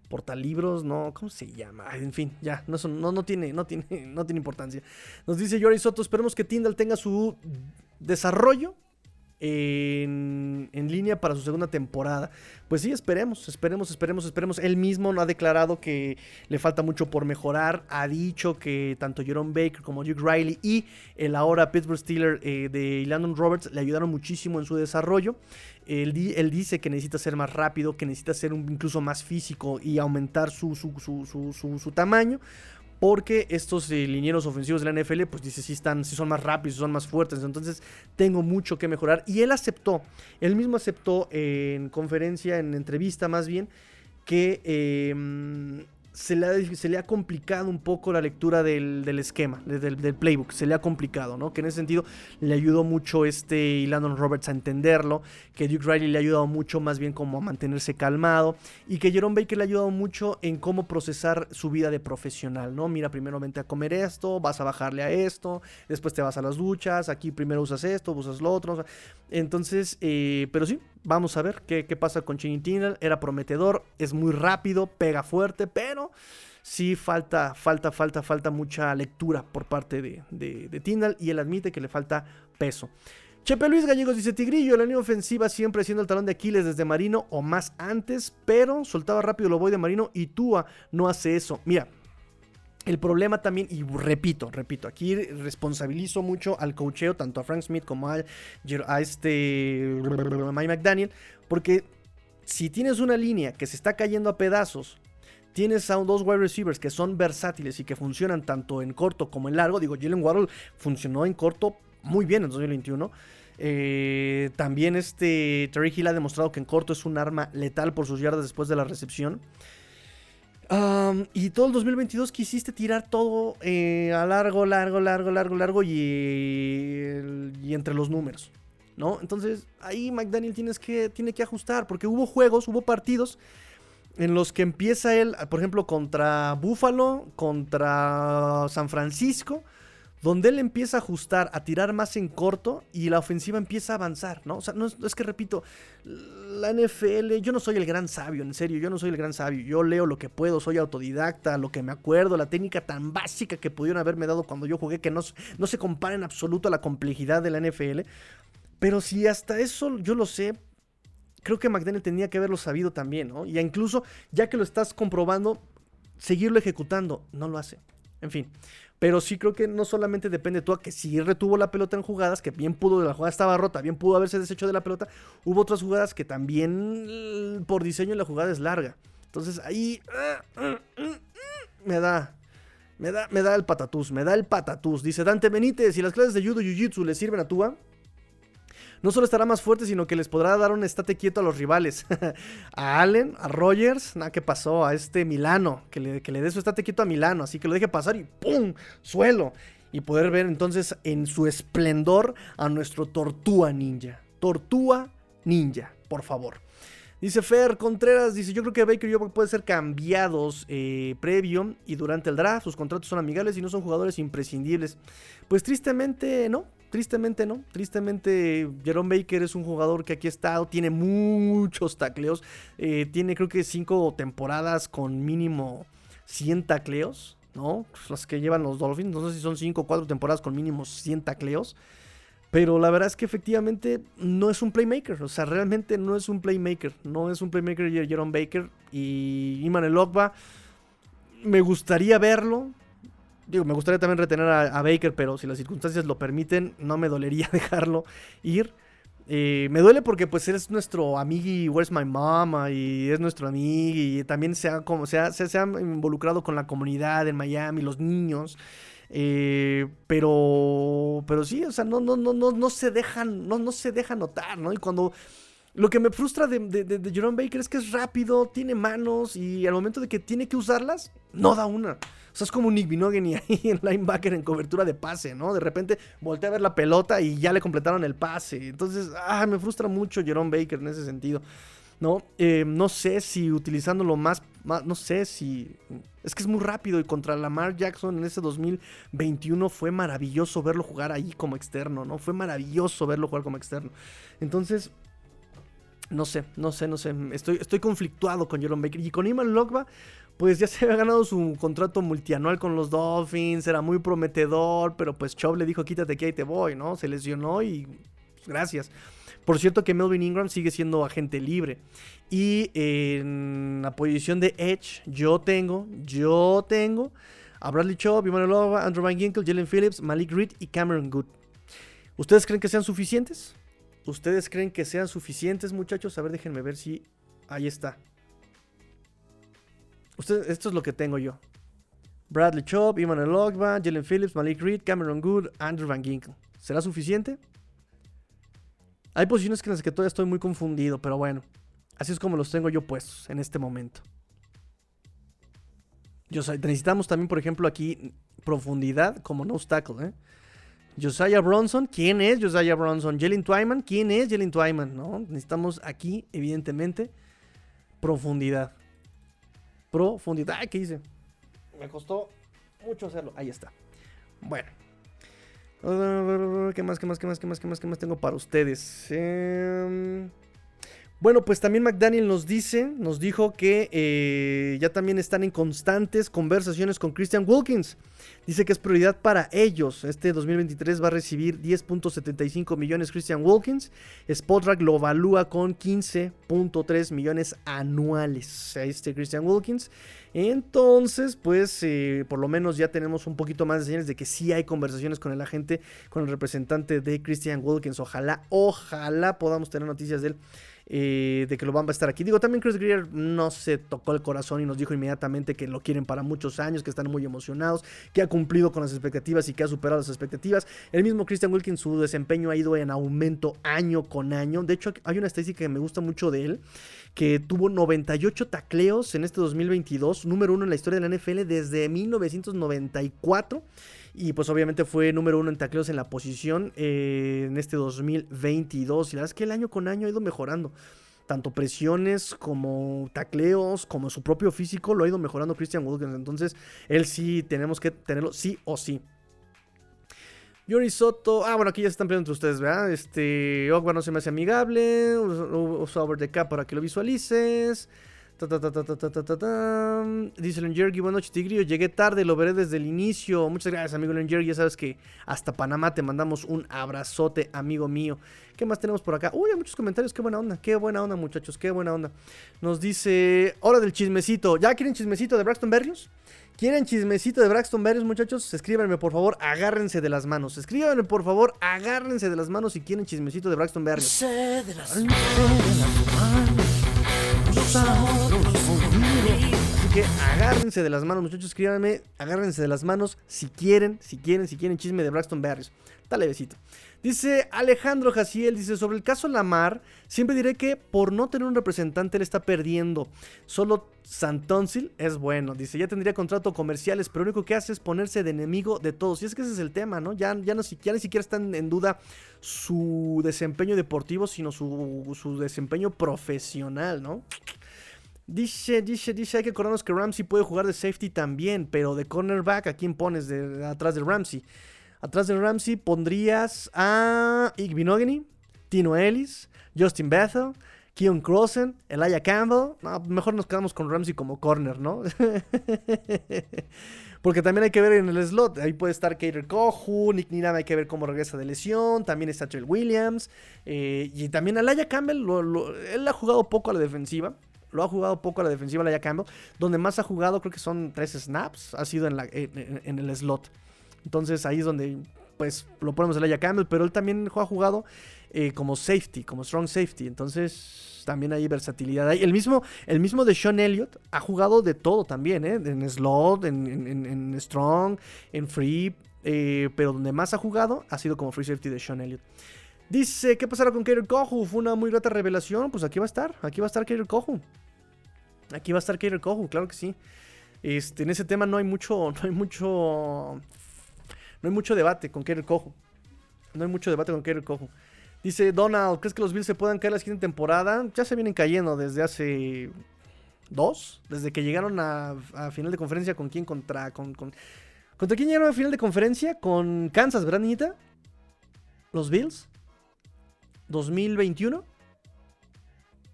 portalibros, no, ¿cómo se llama? En fin, ya, no, son, no, no, tiene, no, tiene, [LAUGHS] no tiene importancia. Nos dice Yori Soto, esperemos que Tyndall tenga su desarrollo en, línea para su segunda temporada. Pues sí, esperemos, esperemos, esperemos, esperemos. Él mismo no ha declarado que le falta mucho por mejorar. Ha dicho que tanto Jerome Baker como Duke Riley y el ahora Pittsburgh Steeler eh, de Landon Roberts le ayudaron muchísimo en su desarrollo. Él, dice que necesita ser más rápido, que necesita ser incluso más físico y aumentar su, su, tamaño porque estos eh, linieros ofensivos de la NFL, pues dice, sí, están, sí son más rápidos, son más fuertes, entonces tengo mucho que mejorar. Y él aceptó, él mismo aceptó en conferencia, en entrevista más bien, que em, se le, ha, complicado un poco la lectura del, esquema, del, del, playbook, se le ha complicado, ¿no? Que en ese sentido le ayudó mucho este Landon Roberts a entenderlo, que Duke Riley le ha ayudado mucho más bien como a mantenerse calmado y que Jerome Baker le ha ayudado mucho en cómo procesar su vida de profesional, ¿no? Mira, primero vente a comer esto, vas a bajarle a esto, después te vas a las duchas, aquí primero usas esto, usas lo otro. Entonces, eh, pero sí, vamos a ver qué, qué pasa con Chinny Era prometedor, es muy rápido, pega fuerte, pero sí falta, falta, falta, falta mucha lectura por parte de, de, de y él admite que le falta peso. Chepe Luis Gallegos dice Tigrillo, la línea ofensiva siempre siendo el talón de Aquiles desde Marino o más antes, pero soltaba rápido lo voy de Marino y Tua no hace eso. Mira, el problema también, y repito, repito, aquí responsabilizo mucho al cocheo, tanto a Frank Smith como a, a este Mike McDaniel, porque si tienes una línea que se está cayendo a pedazos, tienes a dos wide receivers que son versátiles y que funcionan tanto en corto como en largo, digo, Jalen Waddle funcionó en corto muy bien en 2021. Eh, también este Terry Hill ha demostrado que en corto es un arma letal por sus yardas después de la recepción y todo el 2022 quisiste tirar todo eh, a largo, largo, largo, largo, largo y, y, entre los números. ¿No? Entonces ahí McDaniel tienes que, tiene que ajustar porque hubo juegos, hubo partidos en los que empieza él, por ejemplo, contra Buffalo, contra San Francisco donde él empieza a ajustar, a tirar más en corto y la ofensiva empieza a avanzar, ¿no? O sea, no es, que repito, la NFL, yo no soy el gran sabio, en serio, yo no soy el gran sabio, yo leo lo que puedo, soy autodidacta, lo que me acuerdo, la técnica tan básica que pudieron haberme dado cuando yo jugué, que no, no se compara en absoluto a la complejidad de la NFL, pero si hasta eso yo lo sé, creo que McDaniel tenía que haberlo sabido también, ¿no? Y incluso, ya que lo estás comprobando, seguirlo ejecutando, no lo hace. En fin, pero sí creo que no solamente depende tú a que sí retuvo la pelota en jugadas, que bien pudo, la jugada estaba rota, bien pudo haberse deshecho de la pelota. Hubo otras jugadas que también por diseño la jugada es larga. Entonces ahí me da, me da, me da el patatús, me da el patatús. Dice Dante Benítez, si las clases de judo y jiu-jitsu le sirven a Tua, no solo estará más fuerte, sino que les podrá dar un estate quieto a los rivales. [LAUGHS] a Allen, a Rogers, nada, ¿qué pasó? A este Milano, que le, dé su estate quieto a Milano, así que lo deje pasar y ¡pum! Suelo. Y poder ver entonces en su esplendor a nuestro Tortúa Ninja. Tortúa Ninja, por favor. Dice Fer Contreras, dice, yo creo que Baker y York pueden ser cambiados eh, previo y durante el draft. Sus contratos son amigables y no son jugadores imprescindibles. Pues tristemente no, Tristemente no, tristemente Jerome Baker es un jugador que aquí ha estado, tiene muchos tacleos, eh, tiene creo que cinco temporadas con mínimo 100 tacleos, ¿no? Las que llevan los Dolphins, no sé si son cinco o cuatro temporadas con mínimo 100 tacleos. Pero la verdad es que efectivamente no es un playmaker. O sea, realmente no es un playmaker. No es un playmaker Jerome Baker. Y Iman El Me gustaría verlo. Digo, me gustaría también retener a, Baker, pero si las circunstancias lo permiten, no me dolería [LAUGHS] dejarlo ir. Eh, me duele porque pues eres nuestro amigui, Where's My Mama, y es nuestro amigo, y también se ha, como, se, ha, se, ha involucrado con la comunidad en Miami, los niños. Eh, pero, pero sí, o sea, no, no, no, no, no se dejan, no, no se deja notar, ¿no? Y cuando lo que me frustra de, de, Jerome Baker es que es rápido, tiene manos y al momento de que tiene que usarlas, no da una. O sea, es como Nick Binogen y ahí en linebacker en cobertura de pase, ¿no? De repente voltea a ver la pelota y ya le completaron el pase. Entonces, ah, me frustra mucho Jerome Baker en ese sentido. ¿no? Eh, no sé si utilizándolo más, más, no sé si... Es que es muy rápido y contra Lamar Jackson en ese 2021 fue maravilloso verlo jugar ahí como externo, ¿no? Fue maravilloso verlo jugar como externo. Entonces, no sé, no sé, no sé. Estoy, estoy conflictuado con Jerome Baker. Y con Iman Lokba, pues ya se había ganado su contrato multianual con los Dolphins, era muy prometedor, pero pues Chubb le dijo quítate que ahí te voy, ¿no? Se lesionó y pues, gracias. Por cierto que Melvin Ingram sigue siendo agente libre. Y en la posición de Edge, yo tengo, yo tengo a Bradley Chubb, Emmanuel Andrew Van Ginkel, Jalen Phillips, Malik Reed y Cameron Good. ¿Ustedes creen que sean suficientes? ¿Ustedes creen que sean suficientes, muchachos? A ver, déjenme ver si ahí está esto es lo que tengo yo. Bradley Chubb, Ivan Elogba, Jalen Phillips, Malik Reed, Cameron Good, Andrew Van Ginkle. ¿Será suficiente? Hay posiciones en las que todavía estoy muy confundido, pero bueno. Así es como los tengo yo puestos en este momento. necesitamos también, por ejemplo, aquí profundidad como no tackle, ¿eh? Josiah Bronson, ¿quién es Josiah Bronson? Jalen Twyman, ¿quién es Jalen Twyman? ¿No? Necesitamos aquí, evidentemente, profundidad. Profundidad. ¿qué hice? Me costó mucho hacerlo. Ahí está. Bueno. ¿Qué más, qué más, qué más, qué más, qué más, qué más tengo para ustedes? Eh... Bueno, pues también McDaniel nos dice, nos dijo que eh, ya también están en constantes conversaciones con Christian Wilkins. Dice que es prioridad para ellos. Este 2023 va a recibir 10.75 millones Christian Wilkins. Spotrack lo evalúa con 15.3 millones anuales a este Christian Wilkins. Entonces, pues eh, por lo menos ya tenemos un poquito más de señales de que sí hay conversaciones con el agente, con el representante de Christian Wilkins. Ojalá, ojalá podamos tener noticias de él eh, de que lo van a estar aquí. Digo, también Chris Greer no se tocó el corazón y nos dijo inmediatamente que lo quieren para muchos años, que están muy emocionados, que ha cumplido con las expectativas y que ha superado las expectativas. El mismo Christian Wilkins, su desempeño ha ido en aumento año con año. De hecho, hay una estadística que me gusta mucho de él, que tuvo 98 tacleos en este 2022, número uno en la historia de la NFL desde 1994. Y pues obviamente fue número uno en tacleos en la posición eh, en este 2022. Y la verdad es que el año con año ha ido mejorando. Tanto presiones como tacleos, como su propio físico, lo ha ido mejorando Christian Wilkins. Entonces, él sí tenemos que tenerlo sí o sí. Yuri Soto. Ah, bueno, aquí ya se están peleando entre ustedes, ¿verdad? Este. Ogba no se me hace amigable. Uso over the cap para que lo visualices. Dice Lenjergi, buenas noches Tigrillo, llegué tarde, lo veré desde el inicio. Muchas gracias amigo Lenjergi, ya sabes que hasta Panamá te mandamos un abrazote amigo mío. ¿Qué más tenemos por acá? Uy, hay muchos comentarios, qué buena onda, qué buena onda muchachos, qué buena onda. Nos dice, hora del chismecito, ¿ya quieren chismecito de Braxton Berrios? ¿Quieren chismecito de Braxton Berrios, muchachos? Escríbanme, por favor, agárrense de las manos. Escríbanme, por favor, agárrense de las manos si quieren chismecito de Braxton Berrios. Así que agárrense de las manos, muchachos, escríbanme, agárrense de las manos si quieren, si quieren, si quieren chisme de Braxton Berrios. Dale besito. Dice Alejandro Jaciel, dice, sobre el caso Lamar, siempre diré que por no tener un representante le está perdiendo. Solo Santonsil es bueno. Dice, ya tendría contrato comerciales, pero lo único que hace es ponerse de enemigo de todos. Y es que ese es el tema, ¿no? Ya, ya, no, ya ni siquiera están en duda su desempeño deportivo, sino su, su desempeño profesional, ¿no? Dice, dice, dice, hay que acordarnos que Ramsey puede jugar de safety también, pero de cornerback, ¿a quién pones de, atrás de Ramsey? Atrás de Ramsey pondrías a Ig Tino Ellis, Justin Bethel, Keon Crossen, Elijah Campbell. mejor nos quedamos con Ramsey como corner, ¿no? [LAUGHS] Porque también hay que ver en el slot. Ahí puede estar Kater Kohu, Nick Niram hay que ver cómo regresa de lesión. También está Trell Williams. Eh, y también Elijah Campbell, él ha jugado poco a la defensiva. Lo ha jugado poco a la defensiva Elijah Campbell. Donde más ha jugado, creo que son tres snaps, ha sido en, la, en el slot. Entonces ahí es donde pues lo ponemos a Elijah Campbell, pero él también ha jugado eh, como safety, como strong safety. Entonces también hay versatilidad. El mismo, el mismo de Sean Elliott ha jugado de todo también, ¿eh? en slot, en, strong, en free, eh, pero donde más ha jugado ha sido como free safety de Sean Elliott. Dice, ¿qué pasará con Kater Kohu? Fue una muy grata revelación. Pues aquí va a estar, aquí va a estar Kater Kohu. Aquí va a estar Kater Kohu, claro que sí. Este, en ese tema no hay mucho, [LAUGHS] no hay mucho no hay mucho debate con Kerry Cojo. No hay mucho debate con Kerry Cojo. Dice Donald, ¿crees que los Bills se puedan caer la siguiente temporada? Ya se vienen cayendo desde hace dos, desde que llegaron a, final de conferencia con quién contra con, contra quién llegaron a final de conferencia con Kansas, ¿verdad, niñita? Los Bills 2021.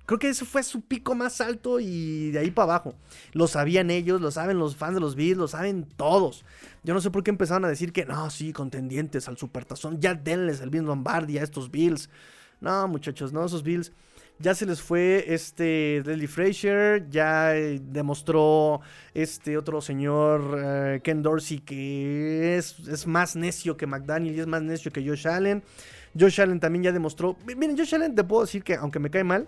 Creo que ese fue su pico más alto y de ahí para abajo. Lo sabían ellos, lo saben los fans de los Bills, lo saben todos. Yo no sé por qué empezaron a decir que no, sí, contendientes al Supertazón. Ya denles el Bill Lombardi a estos Bills. No, muchachos, no, esos Bills. Ya se les fue este Deli Frazier, ya eh, demostró este otro señor eh, Ken Dorsey que es, es más necio que McDaniel y es más necio que Josh Allen. Josh Allen también ya demostró. Miren, Josh Allen te puedo decir que, aunque me cae mal,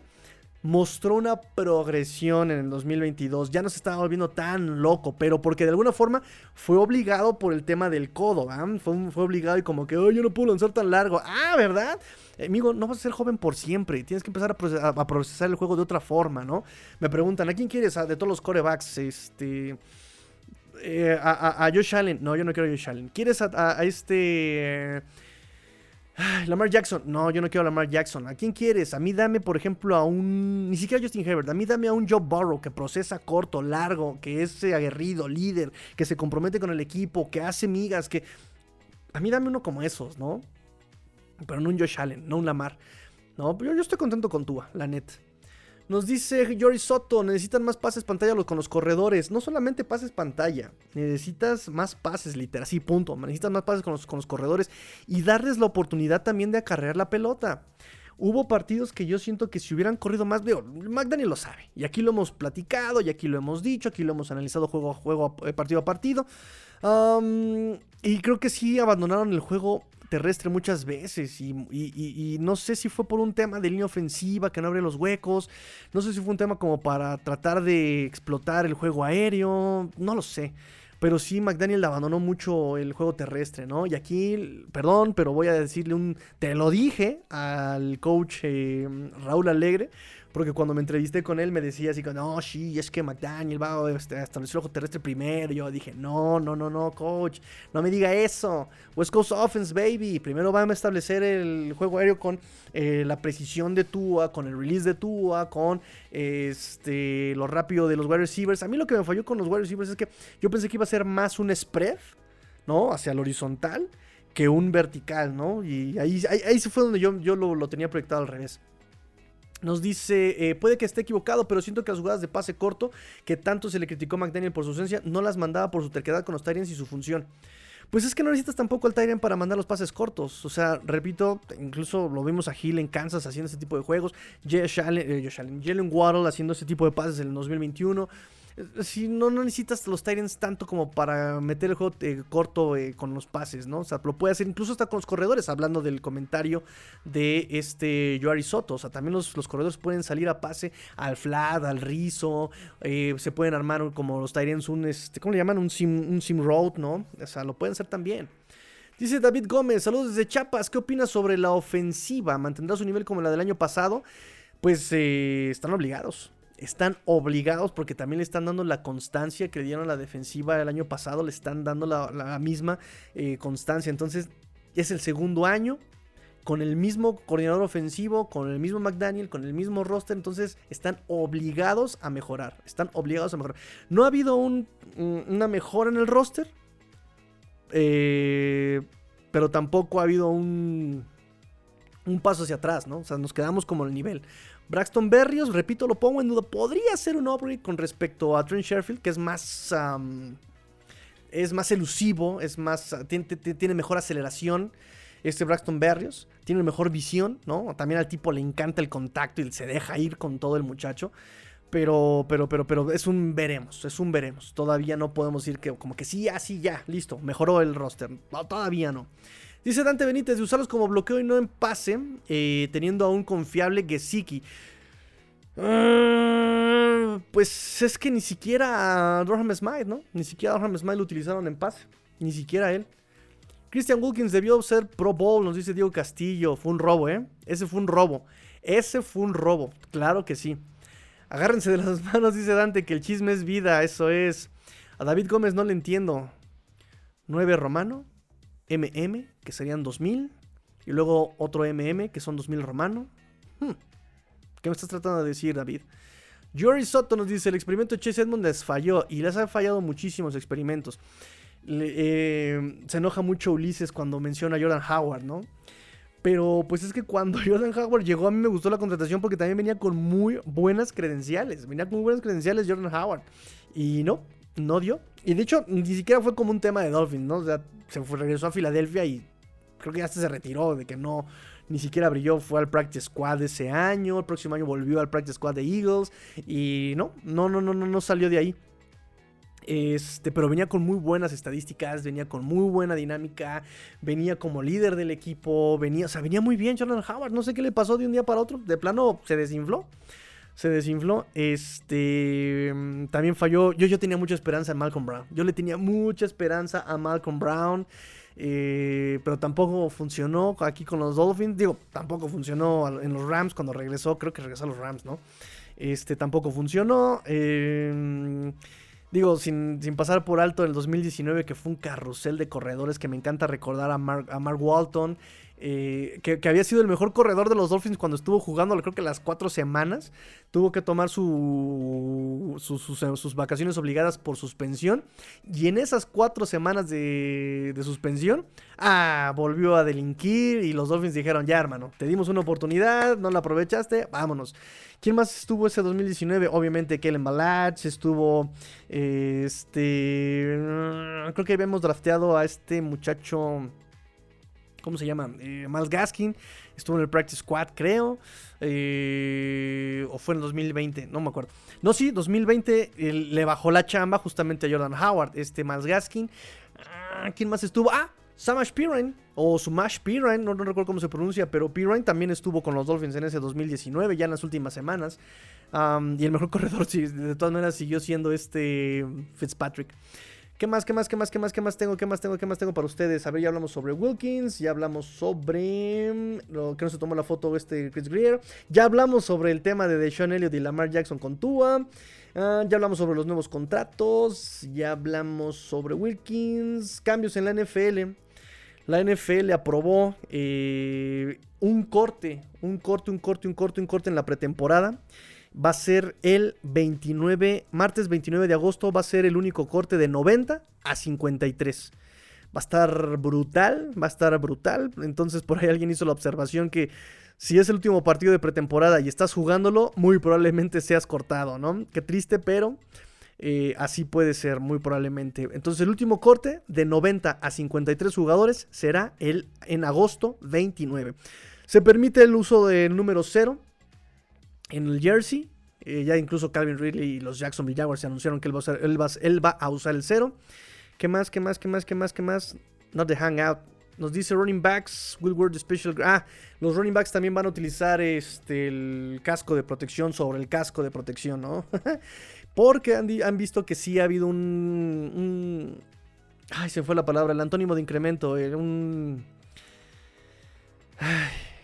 mostró una progresión en el 2022. Ya no se estaba volviendo tan loco, pero porque de alguna forma fue obligado por el tema del codo. Fue, fue, obligado y como que, oh, yo no puedo lanzar tan largo. Ah, ¿verdad? Amigo, no vas a ser joven por siempre. Tienes que empezar a, procesar, el juego de otra forma, ¿no? Me preguntan, ¿a quién quieres? de todos los corebacks, este... Eh, a, Josh Allen. No, yo no quiero a Josh Allen. ¿Quieres a, este... Lamar Jackson. No, yo no quiero a Lamar Jackson. ¿A quién quieres? A mí dame, por ejemplo, a un. Ni siquiera Justin Herbert. A mí dame a un Joe Burrow que procesa corto, largo, que es aguerrido, líder, que se compromete con el equipo, que hace migas, que. A mí dame uno como esos, ¿no? Pero no un Josh Allen, no un Lamar. No, yo, yo estoy contento con Tua, la net. Nos dice Jory Soto, necesitan más pases pantalla con los corredores. No solamente pases pantalla, necesitas más pases, literal, sí, punto. Necesitas más pases con los, con los corredores y darles la oportunidad también de acarrear la pelota. Hubo partidos que yo siento que si hubieran corrido más, veo, McDaniel lo sabe. Y aquí lo hemos platicado, y aquí lo hemos dicho, aquí lo hemos analizado juego a juego, eh, partido a partido. y creo que sí abandonaron el juego terrestre muchas veces y, no sé si fue por un tema de línea ofensiva que no abre los huecos, no sé si fue un tema como para tratar de explotar el juego aéreo, no lo sé. Pero sí, McDaniel abandonó mucho el juego terrestre, ¿no? Y aquí, perdón, pero voy a decirle un, te lo dije al coach eh, Raúl Alegre, porque cuando me entrevisté con él me decía así, no, sí, es que McDaniel va a este, establecer el ojo terrestre primero. Yo dije, no, no, no, no, coach, no me diga eso. West Coast Offense, baby. Primero va a establecer el juego aéreo con eh, la precisión de Tua, con el release de Tua, con este, lo rápido de los wide receivers. A mí lo que me falló con los wide receivers es que yo pensé que iba a ser más un spread, ¿no? Hacia el horizontal que un vertical, ¿no? Y ahí, ahí, ahí fue donde yo, yo lo, lo tenía proyectado al revés. Nos dice, eh, puede que esté equivocado, pero siento que las jugadas de pase corto, que tanto se le criticó a McDaniel por su ausencia, no las mandaba por su terquedad con los Tyrants y su función. Pues es que no necesitas tampoco al Tyrant para mandar los pases cortos. O sea, repito, incluso lo vimos a Hill en Kansas haciendo ese tipo de juegos. Eh, Jalen Waddle haciendo ese tipo de pases en el 2021 si no, no necesitas los Titans tanto como para meter el juego eh, corto eh, con los pases, ¿no? O sea, lo puede hacer incluso hasta con los corredores, hablando del comentario de este Joari Soto. O sea, también los, corredores pueden salir a pase al flat, al rizo, eh, se pueden armar como los Titans un, este, ¿cómo le llaman? Un sim, un sim road, ¿no? O sea, lo pueden hacer también. Dice David Gómez, saludos desde Chiapas, ¿qué opinas sobre la ofensiva? ¿Mantendrá su nivel como la del año pasado? Pues están obligados están obligados porque también le están dando la constancia que le dieron a la defensiva el año pasado, le están dando la, misma eh, constancia. Entonces es el segundo año con el mismo coordinador ofensivo, con el mismo McDaniel, con el mismo roster, entonces están obligados a mejorar, están obligados a mejorar. No ha habido una mejora en el roster, eh, pero tampoco ha habido un, un paso hacia atrás, ¿no? O sea, nos quedamos como el nivel. Braxton Berrios, repito, lo pongo en duda. Podría ser un upgrade con respecto a Trent Sherfield, que es más. es más elusivo, es más. Tiene, tiene, mejor aceleración. Este Braxton Berrios tiene mejor visión, ¿no? También al tipo le encanta el contacto y se deja ir con todo el muchacho. Pero, pero, pero, pero es un veremos, es un veremos. Todavía no podemos decir que como que sí, así ya, listo, mejoró el roster. todavía no. Dice Dante Benítez de usarlos como bloqueo y no en pase, eh, teniendo a un confiable Gesicki. Ah, pues es que ni siquiera Durham Smite, ¿no? Ni siquiera Durham Smite lo utilizaron en pase. Ni siquiera él. Christian Wilkins debió ser Pro Bowl, nos dice Diego Castillo. Fue un robo, ¿eh? Ese fue un robo. Ese fue un robo. Claro que sí. Agárrense de las [LAUGHS] manos, dice Dante, que el chisme es vida. Eso es. A David Gómez no le entiendo. 9 romano. MM, que serían 2000, y luego otro MM, que son 2000 romano. Hmm. ¿Qué me estás tratando de decir, David? Jory Soto nos dice, el experimento de Chase Edmonds falló, y les ha fallado muchísimos experimentos. Eh, se enoja mucho Ulises cuando menciona a Jordan Howard, ¿no? Pero pues es que cuando [LAUGHS] Jordan Howard llegó a mí me gustó la contratación porque también venía con muy buenas credenciales. Venía con muy buenas credenciales Jordan Howard. Y no, no dio. Y de hecho, ni siquiera fue como un tema de Dolphins, ¿no? O sea, se regresó a Filadelfia y creo que ya se retiró, de que no, ni siquiera brilló, fue al Practice Squad ese año, el próximo año volvió al Practice Squad de Eagles y no, no, no, no, no, no salió de ahí. Este, pero venía con muy buenas estadísticas, venía con muy buena dinámica, venía como líder del equipo, venía, o sea, venía muy bien Jordan Howard, no sé qué le pasó de un día para otro, de plano se desinfló Se desinfló. Este. mm, También falló. Yo, yo tenía mucha esperanza en Malcolm Brown. Yo le tenía mucha esperanza a Malcolm Brown. eh, pero tampoco funcionó aquí con los Dolphins. Digo, tampoco funcionó en los Rams cuando regresó. Creo que regresó a los Rams, ¿no? Este tampoco funcionó. eh, digo, sin, sin pasar por alto el 2019, que fue un carrusel de corredores que me encanta recordar a Mark, a Mark Walton. Eh, que, había sido el mejor corredor de los Dolphins cuando estuvo jugando, creo que las cuatro semanas. Tuvo que tomar su, su- sus, vacaciones obligadas por suspensión. Y en esas cuatro semanas de, de suspensión, ah, volvió a delinquir. Y los Dolphins dijeron: Ya, hermano, te dimos una oportunidad, no la aprovechaste, vámonos. ¿Quién más estuvo ese 2019? Obviamente Kellen Balach, estuvo eh, este... Creo que habíamos drafteado a este muchacho... ¿Cómo se llama? Eh, Miles Gaskin. Estuvo en el Practice Squad, creo. eh, o fue en 2020, no me acuerdo. No, sí, 2020 eh, le bajó la chamba justamente a Jordan Howard, este Miles Gaskin. Ah, ¿Quién más estuvo? Ah, Samash Piran o Sumash Piran, no, no recuerdo cómo se pronuncia, pero Piran también estuvo con los Dolphins en ese 2019, ya en las últimas semanas. Y el mejor [LAUGHS] corredor, de todas maneras, siguió siendo este Fitzpatrick. ¿Qué más, qué más, qué más, qué más, qué más tengo, qué más tengo, qué más tengo para ustedes? A ver, ya hablamos sobre Wilkins, ya hablamos sobre mm, lo que no se tomó la foto este Chris Greer, ya hablamos sobre el tema de Deshaun Elliott y Lamar Jackson con Tua, ah, ya hablamos sobre los nuevos contratos, ya hablamos sobre Wilkins, cambios en la NFL. La NFL aprobó eh, un corte, un corte, un corte, un corte, un corte en la pretemporada. Va a ser el 29, martes 29 de agosto, va a ser el único corte de 90 a 53. Va a estar brutal, va a estar brutal. Entonces por ahí alguien hizo la observación que si es el último partido de pretemporada y estás jugándolo, muy probablemente seas cortado, ¿no? Qué triste, pero eh, así puede ser, muy probablemente. Entonces el último corte de 90 a 53 jugadores será el en agosto 29. Se permite el uso del número 0 en el jersey. Eh, ya incluso Calvin Ridley y los Jacksonville Jaguars se anunciaron que él va, a usar, el 0. ¿Qué más? ¿Qué más? ¿Qué más? ¿Qué más? ¿Qué más? Not the hangout. Nos dice running backs will wear special. Ah, los running backs también van a utilizar este el casco de protección sobre el casco de protección, ¿no? [LAUGHS] Porque han, visto que sí ha habido un, Ay, se fue la palabra. El antónimo de incremento. eh, un.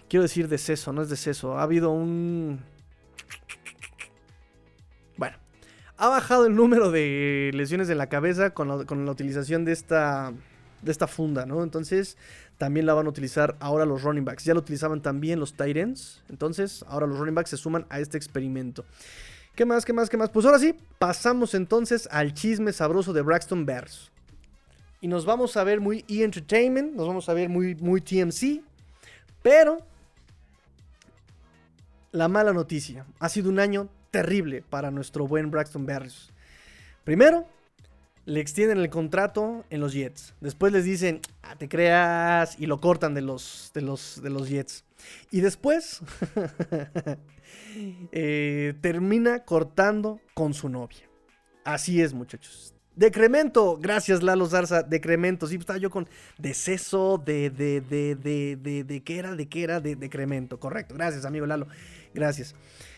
Quiero decir deceso, no es deceso. Ha habido un. Ha bajado el número de lesiones de la cabeza con la, utilización de esta, de esta funda, ¿no? Entonces, también la van a utilizar ahora los running backs. Ya lo utilizaban también los tight ends. Entonces, ahora los running backs se suman a este experimento. ¿Qué más? ¿Qué más? ¿Qué más? Pues ahora sí, pasamos entonces al chisme sabroso de Braxton Bears. Y nos vamos a ver muy E-Entertainment, nos vamos a ver muy, muy TMC. Pero la mala noticia, ha sido un año terrible para nuestro buen Braxton Bears. Primero, le extienden el contrato en los Jets. Después les dicen, ah, te creas, y lo cortan de los, de los, de los Jets. Y después [LAUGHS] eh, termina cortando con su novia. Así es, muchachos. Decremento, gracias Lalo Zarza, decremento. Sí, estaba yo con deceso de, de, de, de, de, de, ¿qué era? ¿De qué era? De decremento, correcto. Gracias, amigo Lalo. Gracias.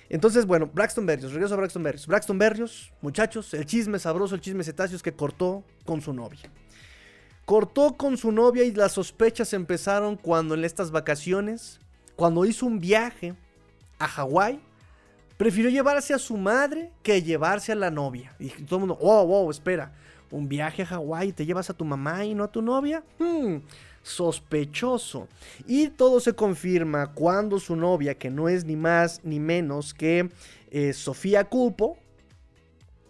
Entonces, bueno, Braxton Berrios, regreso a Braxton Berrios. Braxton Berrios, muchachos, el chisme sabroso, el chisme cetáceos que cortó con su novia. Cortó con su novia y las sospechas empezaron cuando en estas vacaciones, cuando hizo un viaje a Hawái, prefirió llevarse a su madre que llevarse a la novia. Y todo el mundo, wow, wow, espera, un viaje a Hawái, te llevas a tu mamá y no a tu novia. Hmm, sospechoso. Y todo se confirma cuando su novia, que no es ni más ni menos que eh, Sofía Culpo,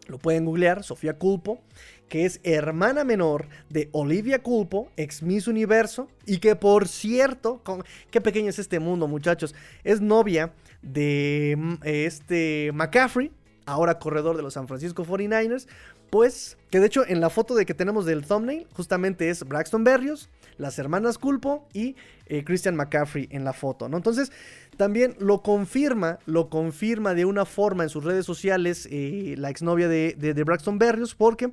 lo pueden googlear, Sofía Culpo, que es hermana menor de Olivia Culpo, ex Miss Universo, y que por cierto, con, qué pequeño es este mundo, muchachos, es novia de eh, este McCaffrey, ahora corredor de los San Francisco 49ers, pues que de hecho en la foto de que tenemos del thumbnail justamente es Braxton Berrios, las hermanas Culpo y eh, Christian McCaffrey en la foto, ¿no? Entonces también lo confirma, lo confirma de una forma en sus redes sociales eh, la exnovia de, de, de Braxton Berrios porque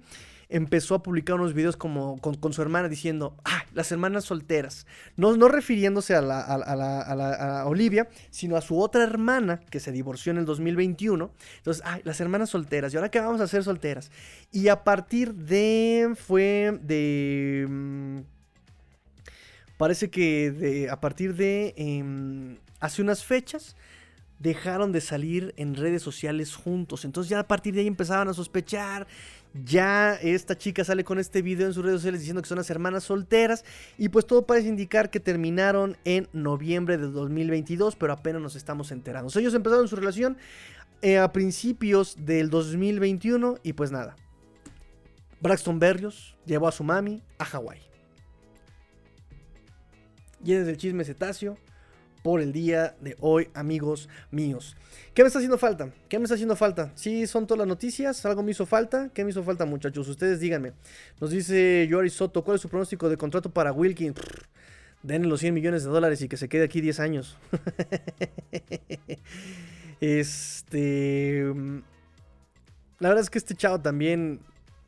empezó a publicar unos videos como con, su hermana diciendo, ¡ay, las hermanas solteras! No, no refiriéndose a, la, a, Olivia, sino a su otra hermana que se divorció en el 2021. Entonces, ¡ay, las hermanas solteras! ¿Y ahora qué vamos a hacer solteras? Y a partir de... fue de... Mm, parece que a partir de... Em, hace unas fechas dejaron de salir en redes sociales juntos. Entonces ya a partir de ahí empezaban a sospechar. Ya esta chica sale con este video en sus redes sociales diciendo que son las hermanas solteras. Y pues todo parece indicar que terminaron en noviembre de 2022, pero apenas nos estamos enterando. ellos empezaron su relación eh, a principios del 2021 y pues nada. Braxton Berrios llevó a su mami a Hawái. Y desde el chisme cetáceo por el día de hoy, amigos míos. ¿Qué me está haciendo falta? ¿Qué me está haciendo falta? ¿Sí son todas las noticias? ¿Algo me hizo falta? ¿Qué me hizo falta, muchachos? Ustedes díganme. Nos dice Yori Soto, ¿cuál es su pronóstico de contrato para Wilkins? Denle los 100 millones de dólares y que se quede aquí 10 años. [LAUGHS] este... Mm, la verdad es que este chavo también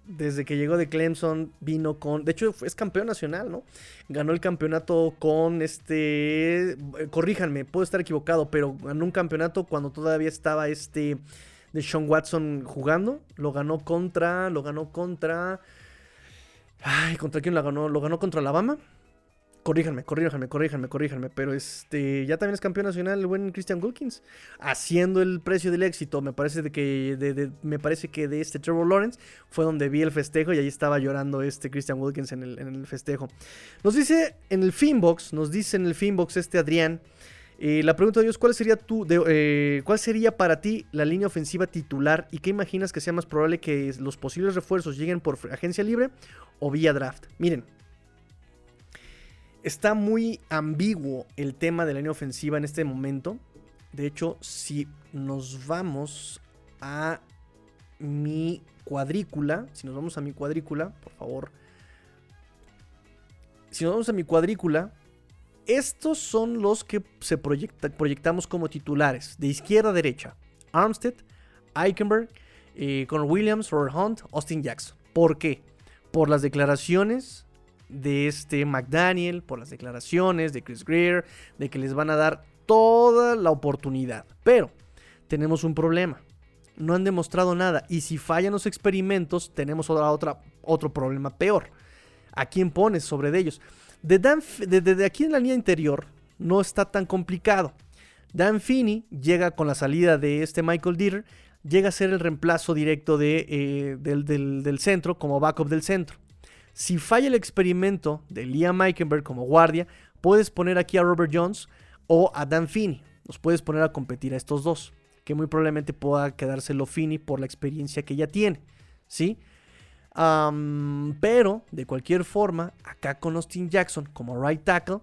desde que llegó de Clemson vino con, de hecho es campeón nacional, ¿no? Ganó el campeonato con este, corríjanme, puedo estar equivocado, pero ganó un campeonato cuando todavía estaba este de Sean Watson jugando, lo ganó contra, lo ganó contra, ay, ¿contra quién lo ganó? Lo ganó contra Alabama. Corríjanme, corríjanme, corríjanme, corríjanme. Pero este, ya también es campeón nacional el buen Christian Wilkins. Haciendo el precio del éxito. Me parece de que. De, me parece que de este Trevor Lawrence fue donde vi el festejo. Y ahí estaba llorando este Christian Wilkins en el, festejo. Nos dice en el Finbox. Nos dice en el Finbox este Adrián. Eh, la pregunta de Dios, ¿cuál sería, tu, eh, ¿cuál sería para ti la línea ofensiva titular y qué imaginas que sea más probable que los posibles refuerzos lleguen por agencia libre o vía draft? Miren, Está muy ambiguo el tema de la línea ofensiva en este momento. De hecho, si nos vamos a mi cuadrícula, si nos vamos a mi cuadrícula, por favor. Si nos vamos a mi cuadrícula, estos son los que se proyectamos como titulares, de izquierda a derecha. Armstead, Eichenberg, eh, Conor Williams, Robert Hunt, Austin Jackson. ¿Por qué? Por las declaraciones de este McDaniel, por las declaraciones de Chris Greer, de que les van a dar toda la oportunidad. Pero tenemos un problema. No han demostrado nada. Y si fallan los experimentos, tenemos otra, otra, otro problema peor. ¿A quién pones sobre de ellos? Desde aquí en la línea interior no está tan complicado. Dan Finney llega con la salida de este Michael Dieter, llega a ser el reemplazo directo de, eh, del centro como backup del centro. Si falla el experimento de Liam Meikenberg como guardia, puedes poner aquí a Robert Jones o a Dan Finney. Los puedes poner a competir a estos dos, que muy probablemente pueda quedárselo Finney por la experiencia que ya tiene, ¿sí? pero, de cualquier forma, acá con Austin Jackson como right tackle,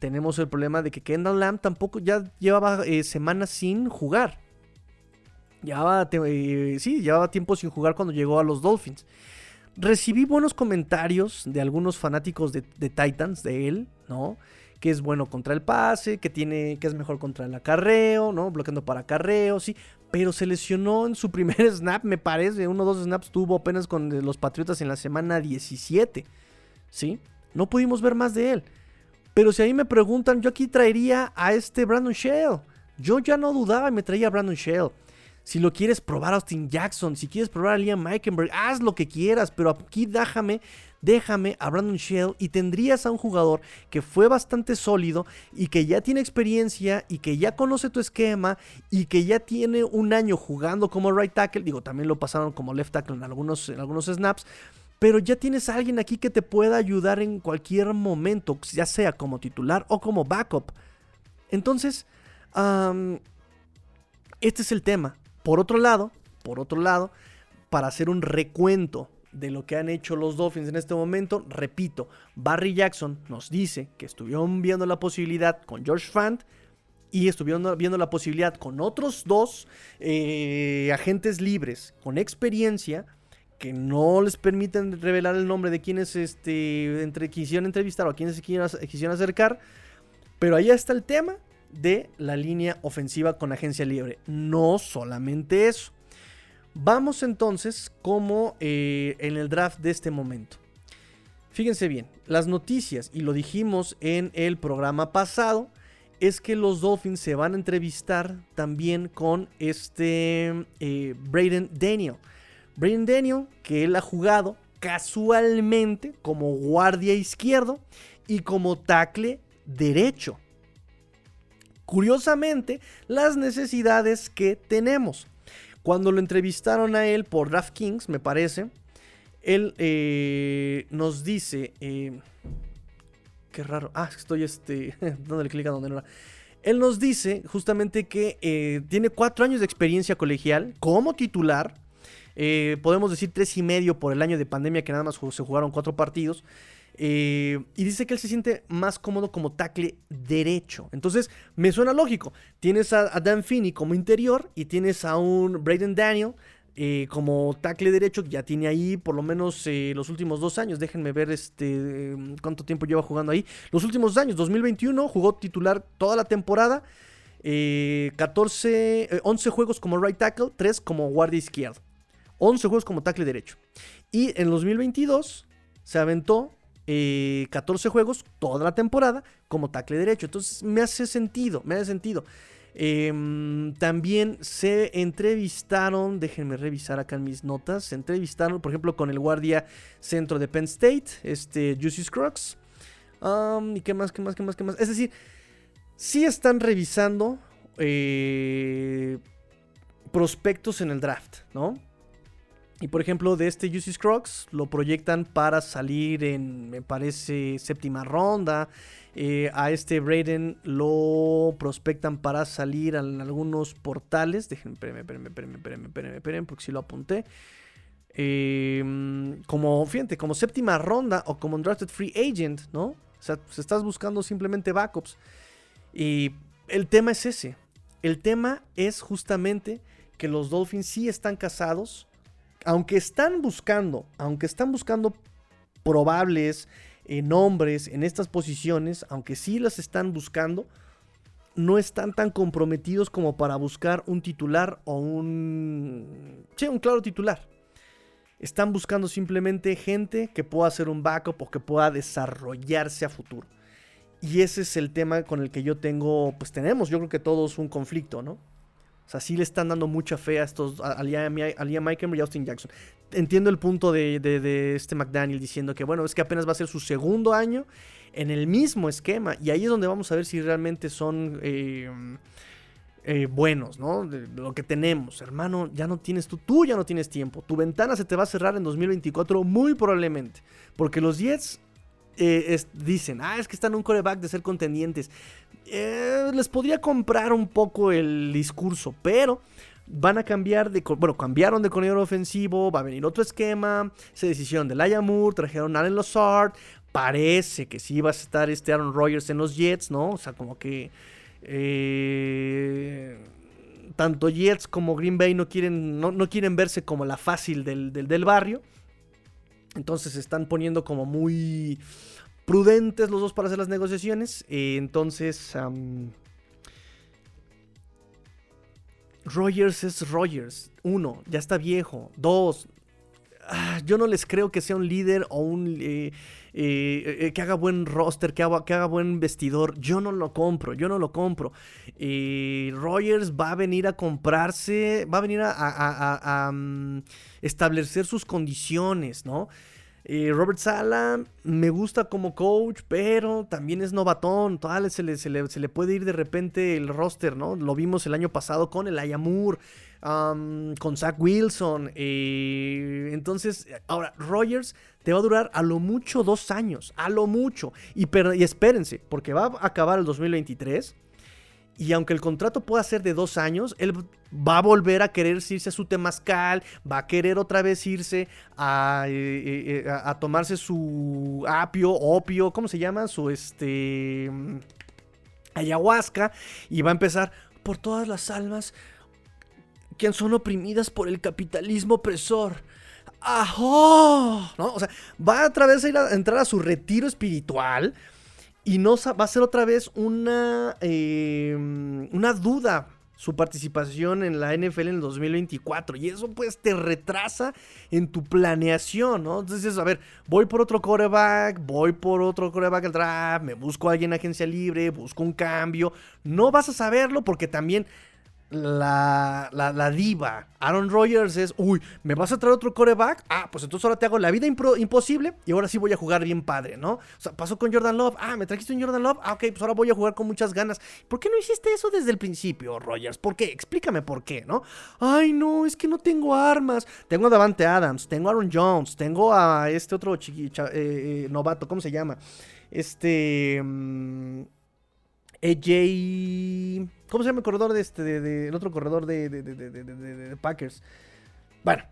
tenemos el problema de que Kendall Lamb tampoco ya llevaba eh, semanas sin jugar. Llevaba, eh, sí, llevaba tiempo sin jugar cuando llegó a los Dolphins. Recibí buenos comentarios de algunos fanáticos de, Titans, de él, ¿no? Que es bueno contra el pase, que tiene, que es mejor contra el acarreo, ¿no? Bloqueando para acarreo, sí. Pero se lesionó en su [LAUGHS] primer snap, me parece. Uno o dos snaps tuvo apenas con los Patriotas en la semana 17, ¿sí? No pudimos ver más de él. Pero si a mí me preguntan, yo aquí traería a este Brandon Shell. Yo ya no dudaba y me traía a Brandon Shell. Si lo quieres probar a Austin Jackson, si quieres probar a Liam Meikenberg, haz lo que quieras, pero aquí déjame, déjame a Brandon Shell y tendrías a un jugador que fue bastante sólido y que ya tiene experiencia y que ya conoce tu esquema y que ya tiene un año jugando como right tackle, digo, también lo pasaron como left tackle en algunos, en algunos snaps, pero ya tienes a alguien aquí que te pueda ayudar en cualquier momento, ya sea como titular o como backup. Entonces, este es el tema. Por otro lado, por otro lado, para hacer un recuento de lo que han hecho los Dolphins en este momento, repito, Barry Jackson nos dice que estuvieron viendo la posibilidad con George Fant y estuvieron viendo la posibilidad con otros dos eh, agentes libres con experiencia que no les permiten revelar el nombre de quienes este, entre, quisieron entrevistar o a quienes se quisieron acercar. Pero ahí está el tema de la línea ofensiva con agencia libre. No solamente eso. Vamos entonces como eh, en el draft de este momento. Fíjense bien, las noticias, y lo dijimos en el programa pasado, es que los Dolphins se van a entrevistar también con este eh, Braden Daniel. Braden Daniel, que él ha jugado casualmente como guardia izquierdo y como tackle derecho. Curiosamente, las necesidades que tenemos. Cuando lo entrevistaron a él por DraftKings, me parece, él eh, nos dice... Eh, qué raro. Ah, estoy este, [LAUGHS] dándole clic a donde no era. Él nos dice justamente que eh, tiene cuatro años de experiencia colegial como titular. podemos decir tres y medio por el año de pandemia que nada más se jugaron cuatro partidos. Y dice que él se siente más cómodo como tackle derecho. Entonces, me suena lógico. Tienes a, Dan Finney como interior y tienes a un Braden Daniel eh, como tackle derecho, ya tiene ahí por lo menos eh, los últimos dos años. Déjenme ver este cuánto tiempo lleva jugando ahí. Los últimos años, 2021, jugó titular toda la temporada. 14, eh, 11 juegos como right tackle, 3 como guardia izquierdo. 11 juegos como tackle derecho. Y en 2022 se aventó 14 juegos toda la temporada como tackle derecho. Entonces me hace sentido, me hace sentido. Em, también se entrevistaron, déjenme revisar acá mis notas, se entrevistaron, por ejemplo, con el guardia centro de Penn State, este Juicy Scruggs. ¿Y qué más, qué más, qué más, qué más? Es decir, sí están revisando eh, prospectos en el draft, ¿no? Y por ejemplo, de este Juicy Scruggs lo proyectan para salir en, me parece, séptima ronda. Eh, a este Braden lo prospectan para salir en algunos portales. Déjenme, espérenme, espérenme, espérenme, espérenme, espérenme, espérenme porque si lo apunté. Em, como, fíjate, como séptima ronda o como un drafted free agent, ¿no? O sea, pues estás buscando simplemente backups. Y el tema es ese. El tema es justamente que los Dolphins sí están casados. Aunque están buscando, aunque están buscando probables nombres en estas posiciones, aunque sí las están buscando, no están tan comprometidos como para buscar un titular o un... Sí, un claro titular. Están buscando simplemente gente que pueda hacer un backup o que pueda desarrollarse a futuro. Y ese es el tema con el que yo tengo, pues tenemos, yo creo que todos un conflicto, ¿no? O sea, sí le están dando mucha fe a estos, a Liam, Mike y Austin Jackson. Entiendo el punto de, este McDaniel diciendo que, bueno, es que apenas va a ser su segundo año en el mismo esquema. Y ahí es donde vamos a ver si realmente son eh, eh, buenos, ¿no? De, lo que tenemos. Hermano, ya no tienes tú, tú ya no tienes tiempo. Tu ventana se te va a cerrar en 2024 muy probablemente. Porque los Jets eh, dicen, ah, es que están un coreback de ser contendientes. Eh, les podría comprar un poco el discurso, pero van a cambiar de. Bueno, cambiaron de coordinador ofensivo, va a venir otro esquema. Se decisión de Laia trajeron a Allen Lazard. Parece que sí va a estar este Aaron Rodgers en los Jets, ¿no? O sea, como que. Eh, tanto Jets como Green Bay no quieren, no, quieren verse como la fácil del, del barrio. Entonces se están poniendo como muy prudentes los dos para hacer las negociaciones. Eh, entonces, Rogers es Rogers. Uno, ya está viejo. Dos, ah, yo no les creo que sea un líder o un... Eh, eh, que haga buen roster, que haga, que haga, buen vestidor. Yo no lo compro, yo no lo compro. Rogers va a venir a comprarse, va a venir a, establecer sus condiciones, ¿no? Robert Sala me gusta como coach, pero también es novatón. Todavía se le, se, le, puede ir de repente el roster, ¿no? Lo vimos el año pasado con el Ayamur, con Zach Wilson. Eh, entonces, ahora, Rogers te va a durar a lo mucho dos años, a lo mucho. Y, y espérense, porque va a acabar el 2023. Y aunque el contrato pueda ser de dos años, él va a volver a querer irse a su temazcal, va a querer otra vez irse a, eh, eh, eh, a, tomarse su apio, opio, ¿cómo se llama? Su este ayahuasca y va a empezar por todas las almas que son oprimidas por el capitalismo opresor. ¡Ajo! ¿No? O sea, va otra vez a a entrar a su retiro espiritual y no va a ser otra vez una, em, una duda su participación en la NFL en el 2024. Y eso pues te retrasa en tu planeación, ¿no? Entonces, a ver, voy por otro coreback, voy por otro coreback al draft, me busco a alguien en agencia libre, busco un cambio. No vas a saberlo porque también la, la, diva Aaron Rodgers es, uy, ¿me vas a traer otro coreback? Ah, pues entonces ahora te hago la vida imposible y ahora sí voy a jugar bien padre, ¿no? O sea, pasó con Jordan Love. Ah, ¿me trajiste un Jordan Love? Ah, ok, pues ahora voy a jugar con muchas ganas. ¿Por qué no hiciste eso desde el principio, Rodgers? ¿Por qué? Explícame por qué, ¿no? Ay, no, es que no tengo armas. Tengo a Davante Adams, tengo a Aaron Jones, tengo a este otro chiqui, eh, eh, novato, ¿cómo se llama? Este... Um, AJ... ¿Cómo se llama el corredor de este, el otro corredor de, Packers? Bueno,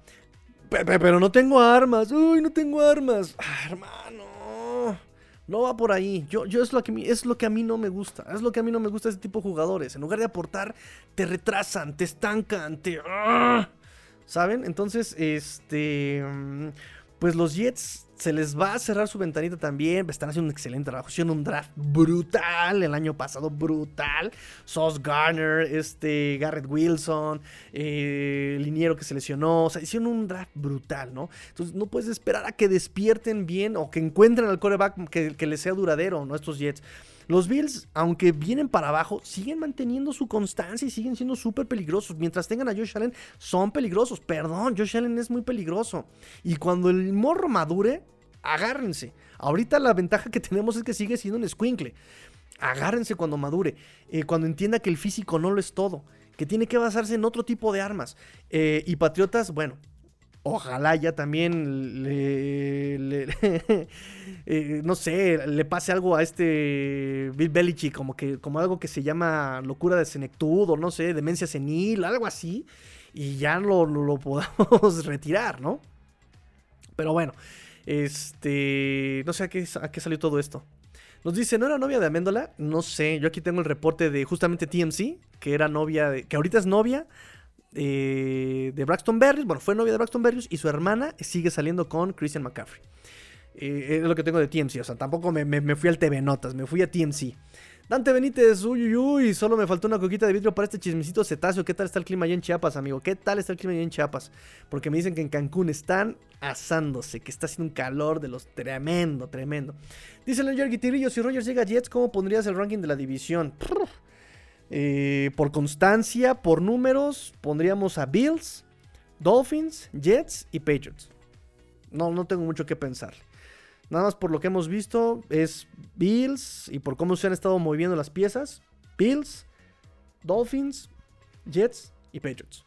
pero no tengo armas. Uy, no tengo armas. Ah, hermano. No va por ahí. Yo, yo es, lo que, es lo que a mí no me gusta. Es lo que a mí no me gusta ese tipo de jugadores. En lugar de aportar, te retrasan, te estancan, te... ¡ah! ¿Saben? Entonces, este... Mm, pues los Jets se les va a cerrar su ventanita también. Están haciendo un excelente trabajo. Hicieron un draft brutal el año pasado, brutal. Sauce Garner, este, Garrett Wilson, eh, liniero que se lesionó. Hicieron un draft brutal, ¿no? Entonces no puedes esperar a que despierten bien o que encuentren al coreback que, que les sea duradero, ¿no? Estos Jets. Los Bills, aunque vienen para abajo, siguen manteniendo su constancia y siguen siendo súper peligrosos. Mientras tengan a Josh Allen, son peligrosos. Perdón, Josh Allen es muy peligroso. Y cuando el morro madure, agárrense. Ahorita la ventaja que tenemos es que sigue siendo un squinkle. Agárrense cuando madure. Eh, cuando entienda que el físico no lo es todo. Que tiene que basarse en otro tipo de armas. Eh, y Patriotas, bueno, Ojalá ya también le, [LAUGHS] eh, no sé, le pase algo a este Bill Belichick, como que como algo que se llama locura de senectud o no sé, demencia senil, algo así, y ya lo, lo, [LAUGHS] podamos retirar, ¿no? Pero bueno, este, no sé a qué, a qué salió todo esto. Nos dice, ¿no era novia de Améndola? No sé, yo aquí tengo el reporte de justamente TMC, que era novia, de, que ahorita es novia eh, de Braxton Berrios. Bueno, fue novia de Braxton Berrios y su hermana sigue saliendo con Christian McCaffrey. Eh, es lo que tengo de TMC. O sea, tampoco me, fui al TV Notas, me fui a TMC. Dante Benítez, uy, uy, uy, solo me faltó una coquita de vidrio para este chismecito cetáceo. ¿Qué tal está el clima allá en Chiapas, amigo? ¿Qué tal está el clima allá en Chiapas? Porque me dicen que en Cancún están asándose, que está haciendo un calor de los tremendo, tremendo. Dice el Jorge Tigrillo, si Rogers llega a Jets, ¿cómo pondrías el ranking de la división? Eh, por constancia, por números, pondríamos a Bills, Dolphins, Jets y Patriots. No, no tengo mucho que pensar. Nada más por lo que hemos visto es Bills y por cómo se han estado moviendo las piezas. Bills, Dolphins, Jets y Patriots.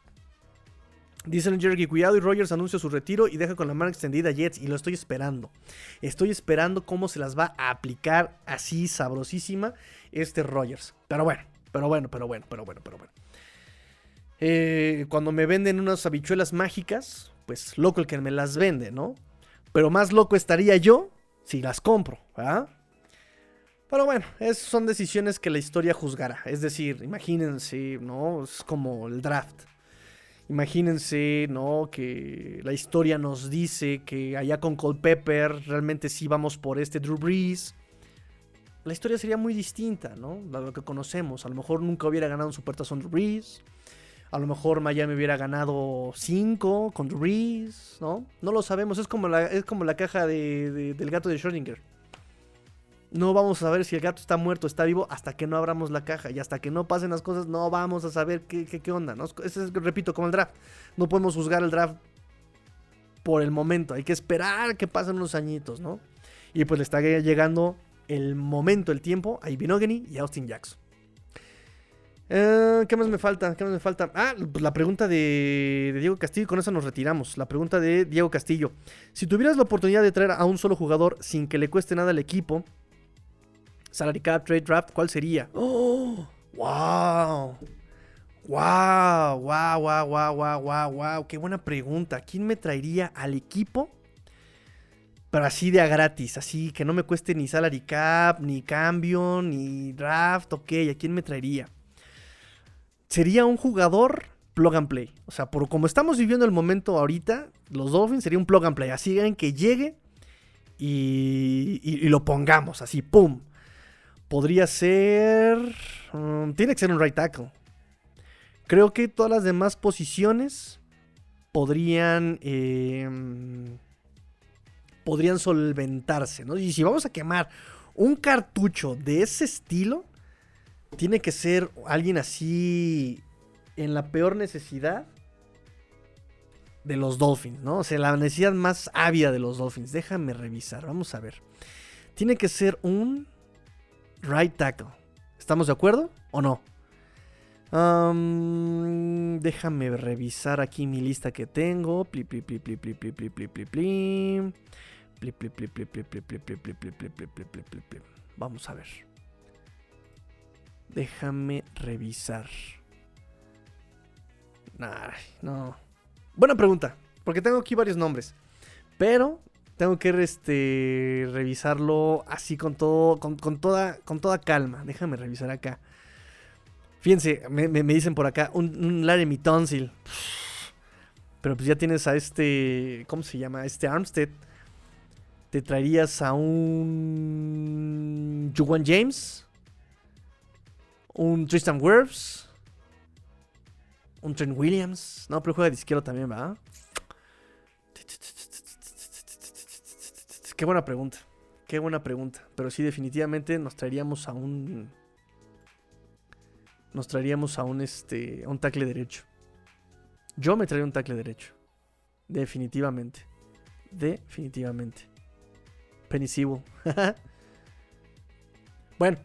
Dice el Jerry, cuidado y Rogers anuncia su retiro y deja con la mano extendida a Jets y lo estoy esperando. Estoy esperando cómo se las va a aplicar así sabrosísima este Rogers. Pero bueno, pero bueno, pero bueno, pero bueno, pero bueno. Eh, cuando me venden unas habichuelas mágicas, pues loco el que me las vende, ¿no? Pero más loco estaría yo si las compro, ¿verdad? Pero bueno, esas son decisiones que la historia juzgará. Es decir, imagínense, ¿no? Es como el draft. Imagínense, ¿no? Que la historia nos dice que allá con Pepper realmente sí vamos por este Drew Brees la historia sería muy distinta, ¿no? lo que conocemos. A lo mejor nunca hubiera ganado un Supertazón Drew Brees. A lo mejor Miami hubiera ganado 5 con Drew ¿no? No lo sabemos. Es como la, es como la caja de, del gato de Schrödinger. No vamos a saber si el gato está muerto o está vivo hasta que no abramos la caja. Y hasta que no pasen las cosas, no vamos a saber qué, qué, onda, ¿no? Es, repito, como el draft. No podemos juzgar el draft por el momento. Hay que esperar que pasen unos añitos, ¿no? Y pues le está llegando el momento, el tiempo a Ibinogany y a Austin Jackson. Eh, ¿Qué más me falta? ¿Qué más me falta? Ah, pues la pregunta de, Diego Castillo, y con eso nos retiramos. La pregunta de Diego Castillo. Si tuvieras la oportunidad de traer a un solo jugador sin que le cueste nada al equipo, salary cap, trade draft, ¿cuál sería? ¡Oh! ¡Wow! ¡Wow! ¡Wow! ¡Wow! ¡Wow! ¡Wow! ¡Wow! ¡Qué buena pregunta! ¿Quién me traería al equipo pero así de a gratis, así que no me cueste ni salary cap, ni cambio, ni draft, ok, ¿a quién me traería? Sería un jugador plug and play. O sea, por como estamos viviendo el momento ahorita, los Dolphins sería un plug and play. Así en que llegue y, y, lo pongamos, así, ¡pum! Podría ser... Mm, tiene que ser un right tackle. Creo que todas las demás posiciones podrían... em, podrían solventarse, ¿no? Y si vamos a quemar un cartucho de ese estilo, tiene que ser alguien así en la peor necesidad de los Dolphins, ¿no? O sea, la necesidad más ávida de los Dolphins. Déjame revisar, vamos a ver. Tiene que ser un right tackle. ¿Estamos de acuerdo o no? Am, déjame revisar aquí mi lista que tengo. Pli, pli, pli, Vamos a ver. Déjame revisar. Ay, no. Buena pregunta, porque tengo aquí varios nombres. Pero tengo que este, revisarlo así con todo, con, toda, con toda calma. Déjame revisar acá. Fíjense, me, me dicen por acá un, un Pero pues ya tienes a este, ¿cómo se llama? Este Armstead. Te traerías a un Juwan James. Un Tristan Wirfs. Un Trent Williams. No, pero juega de izquierdo también, ¿va? Qué buena pregunta. Qué buena pregunta. Pero sí, definitivamente nos traeríamos a un. Nos traeríamos a un este. a un tackle derecho. Yo me traería un tackle derecho. Definitivamente. Definitivamente. [LAUGHS] Bueno,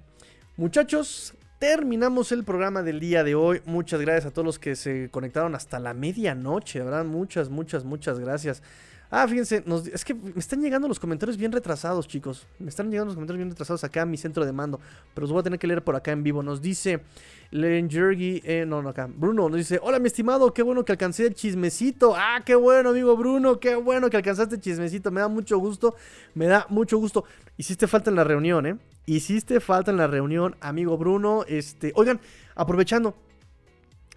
muchachos, terminamos el programa del día de hoy. Muchas gracias a todos los que se conectaron hasta la medianoche, ¿verdad? Muchas, muchas, muchas gracias. Ah, fíjense, nos- es que me están llegando los comentarios bien retrasados, chicos. Me están llegando los comentarios bien retrasados acá a mi centro de mando. Pero los voy a tener que leer por acá en vivo. Nos dice Len Jergy, eh, no, no, acá. Bruno nos dice: Hola, mi estimado, qué bueno que alcancé el chismecito. Ah, qué bueno, amigo Bruno, qué bueno que alcanzaste el chismecito. Me da mucho gusto, me da mucho gusto. Hiciste falta en la reunión, ¿eh? Hiciste falta en la reunión, amigo Bruno. Este, oigan, aprovechando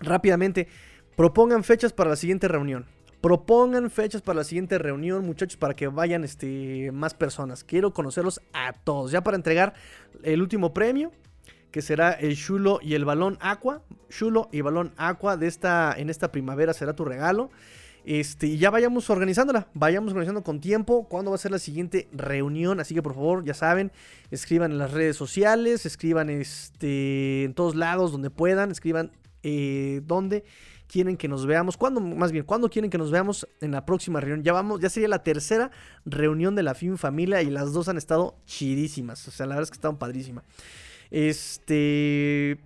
rápidamente, propongan fechas para la siguiente reunión. Propongan fechas para la siguiente reunión, muchachos, para que vayan este, más personas. Quiero conocerlos a todos. Ya para entregar el último premio, que será el Chulo y el balón Aqua. Chulo y balón Aqua de esta, en esta primavera será tu regalo. Este, y ya vayamos organizándola, vayamos organizando con tiempo cuándo va a ser la siguiente reunión. Así que por favor, ya saben, escriban en las redes sociales, escriban este, en todos lados donde puedan, escriban eh, dónde quieren que nos veamos, cuándo, más bien, cuándo quieren que nos veamos en la próxima reunión. Ya vamos, ya sería la tercera reunión de la Fin Familia y las dos han estado chidísimas. O sea, la verdad es que estaban padrísimas. Este.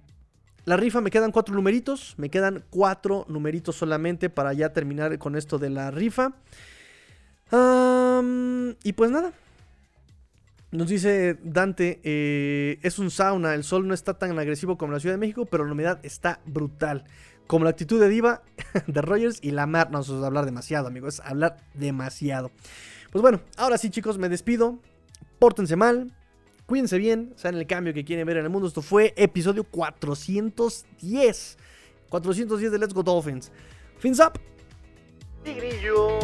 La rifa me quedan cuatro numeritos. Me quedan cuatro numeritos solamente para ya terminar con esto de la rifa. Y pues nada. Nos dice Dante, eh, es un sauna, el sol no está tan agresivo como la Ciudad de México, pero la humedad está brutal. Como la actitud de diva [LAUGHS] de Rogers y la mar. No, eso es hablar demasiado, amigos, es hablar demasiado. Pues bueno, ahora sí chicos, me despido. Pórtense mal, cuídense bien, sean el cambio que quieren ver en el mundo. Esto fue episodio 410. 410 de Let's Go Dolphins. Fins up. Tigrillo.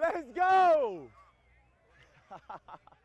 Let's go! [LAUGHS]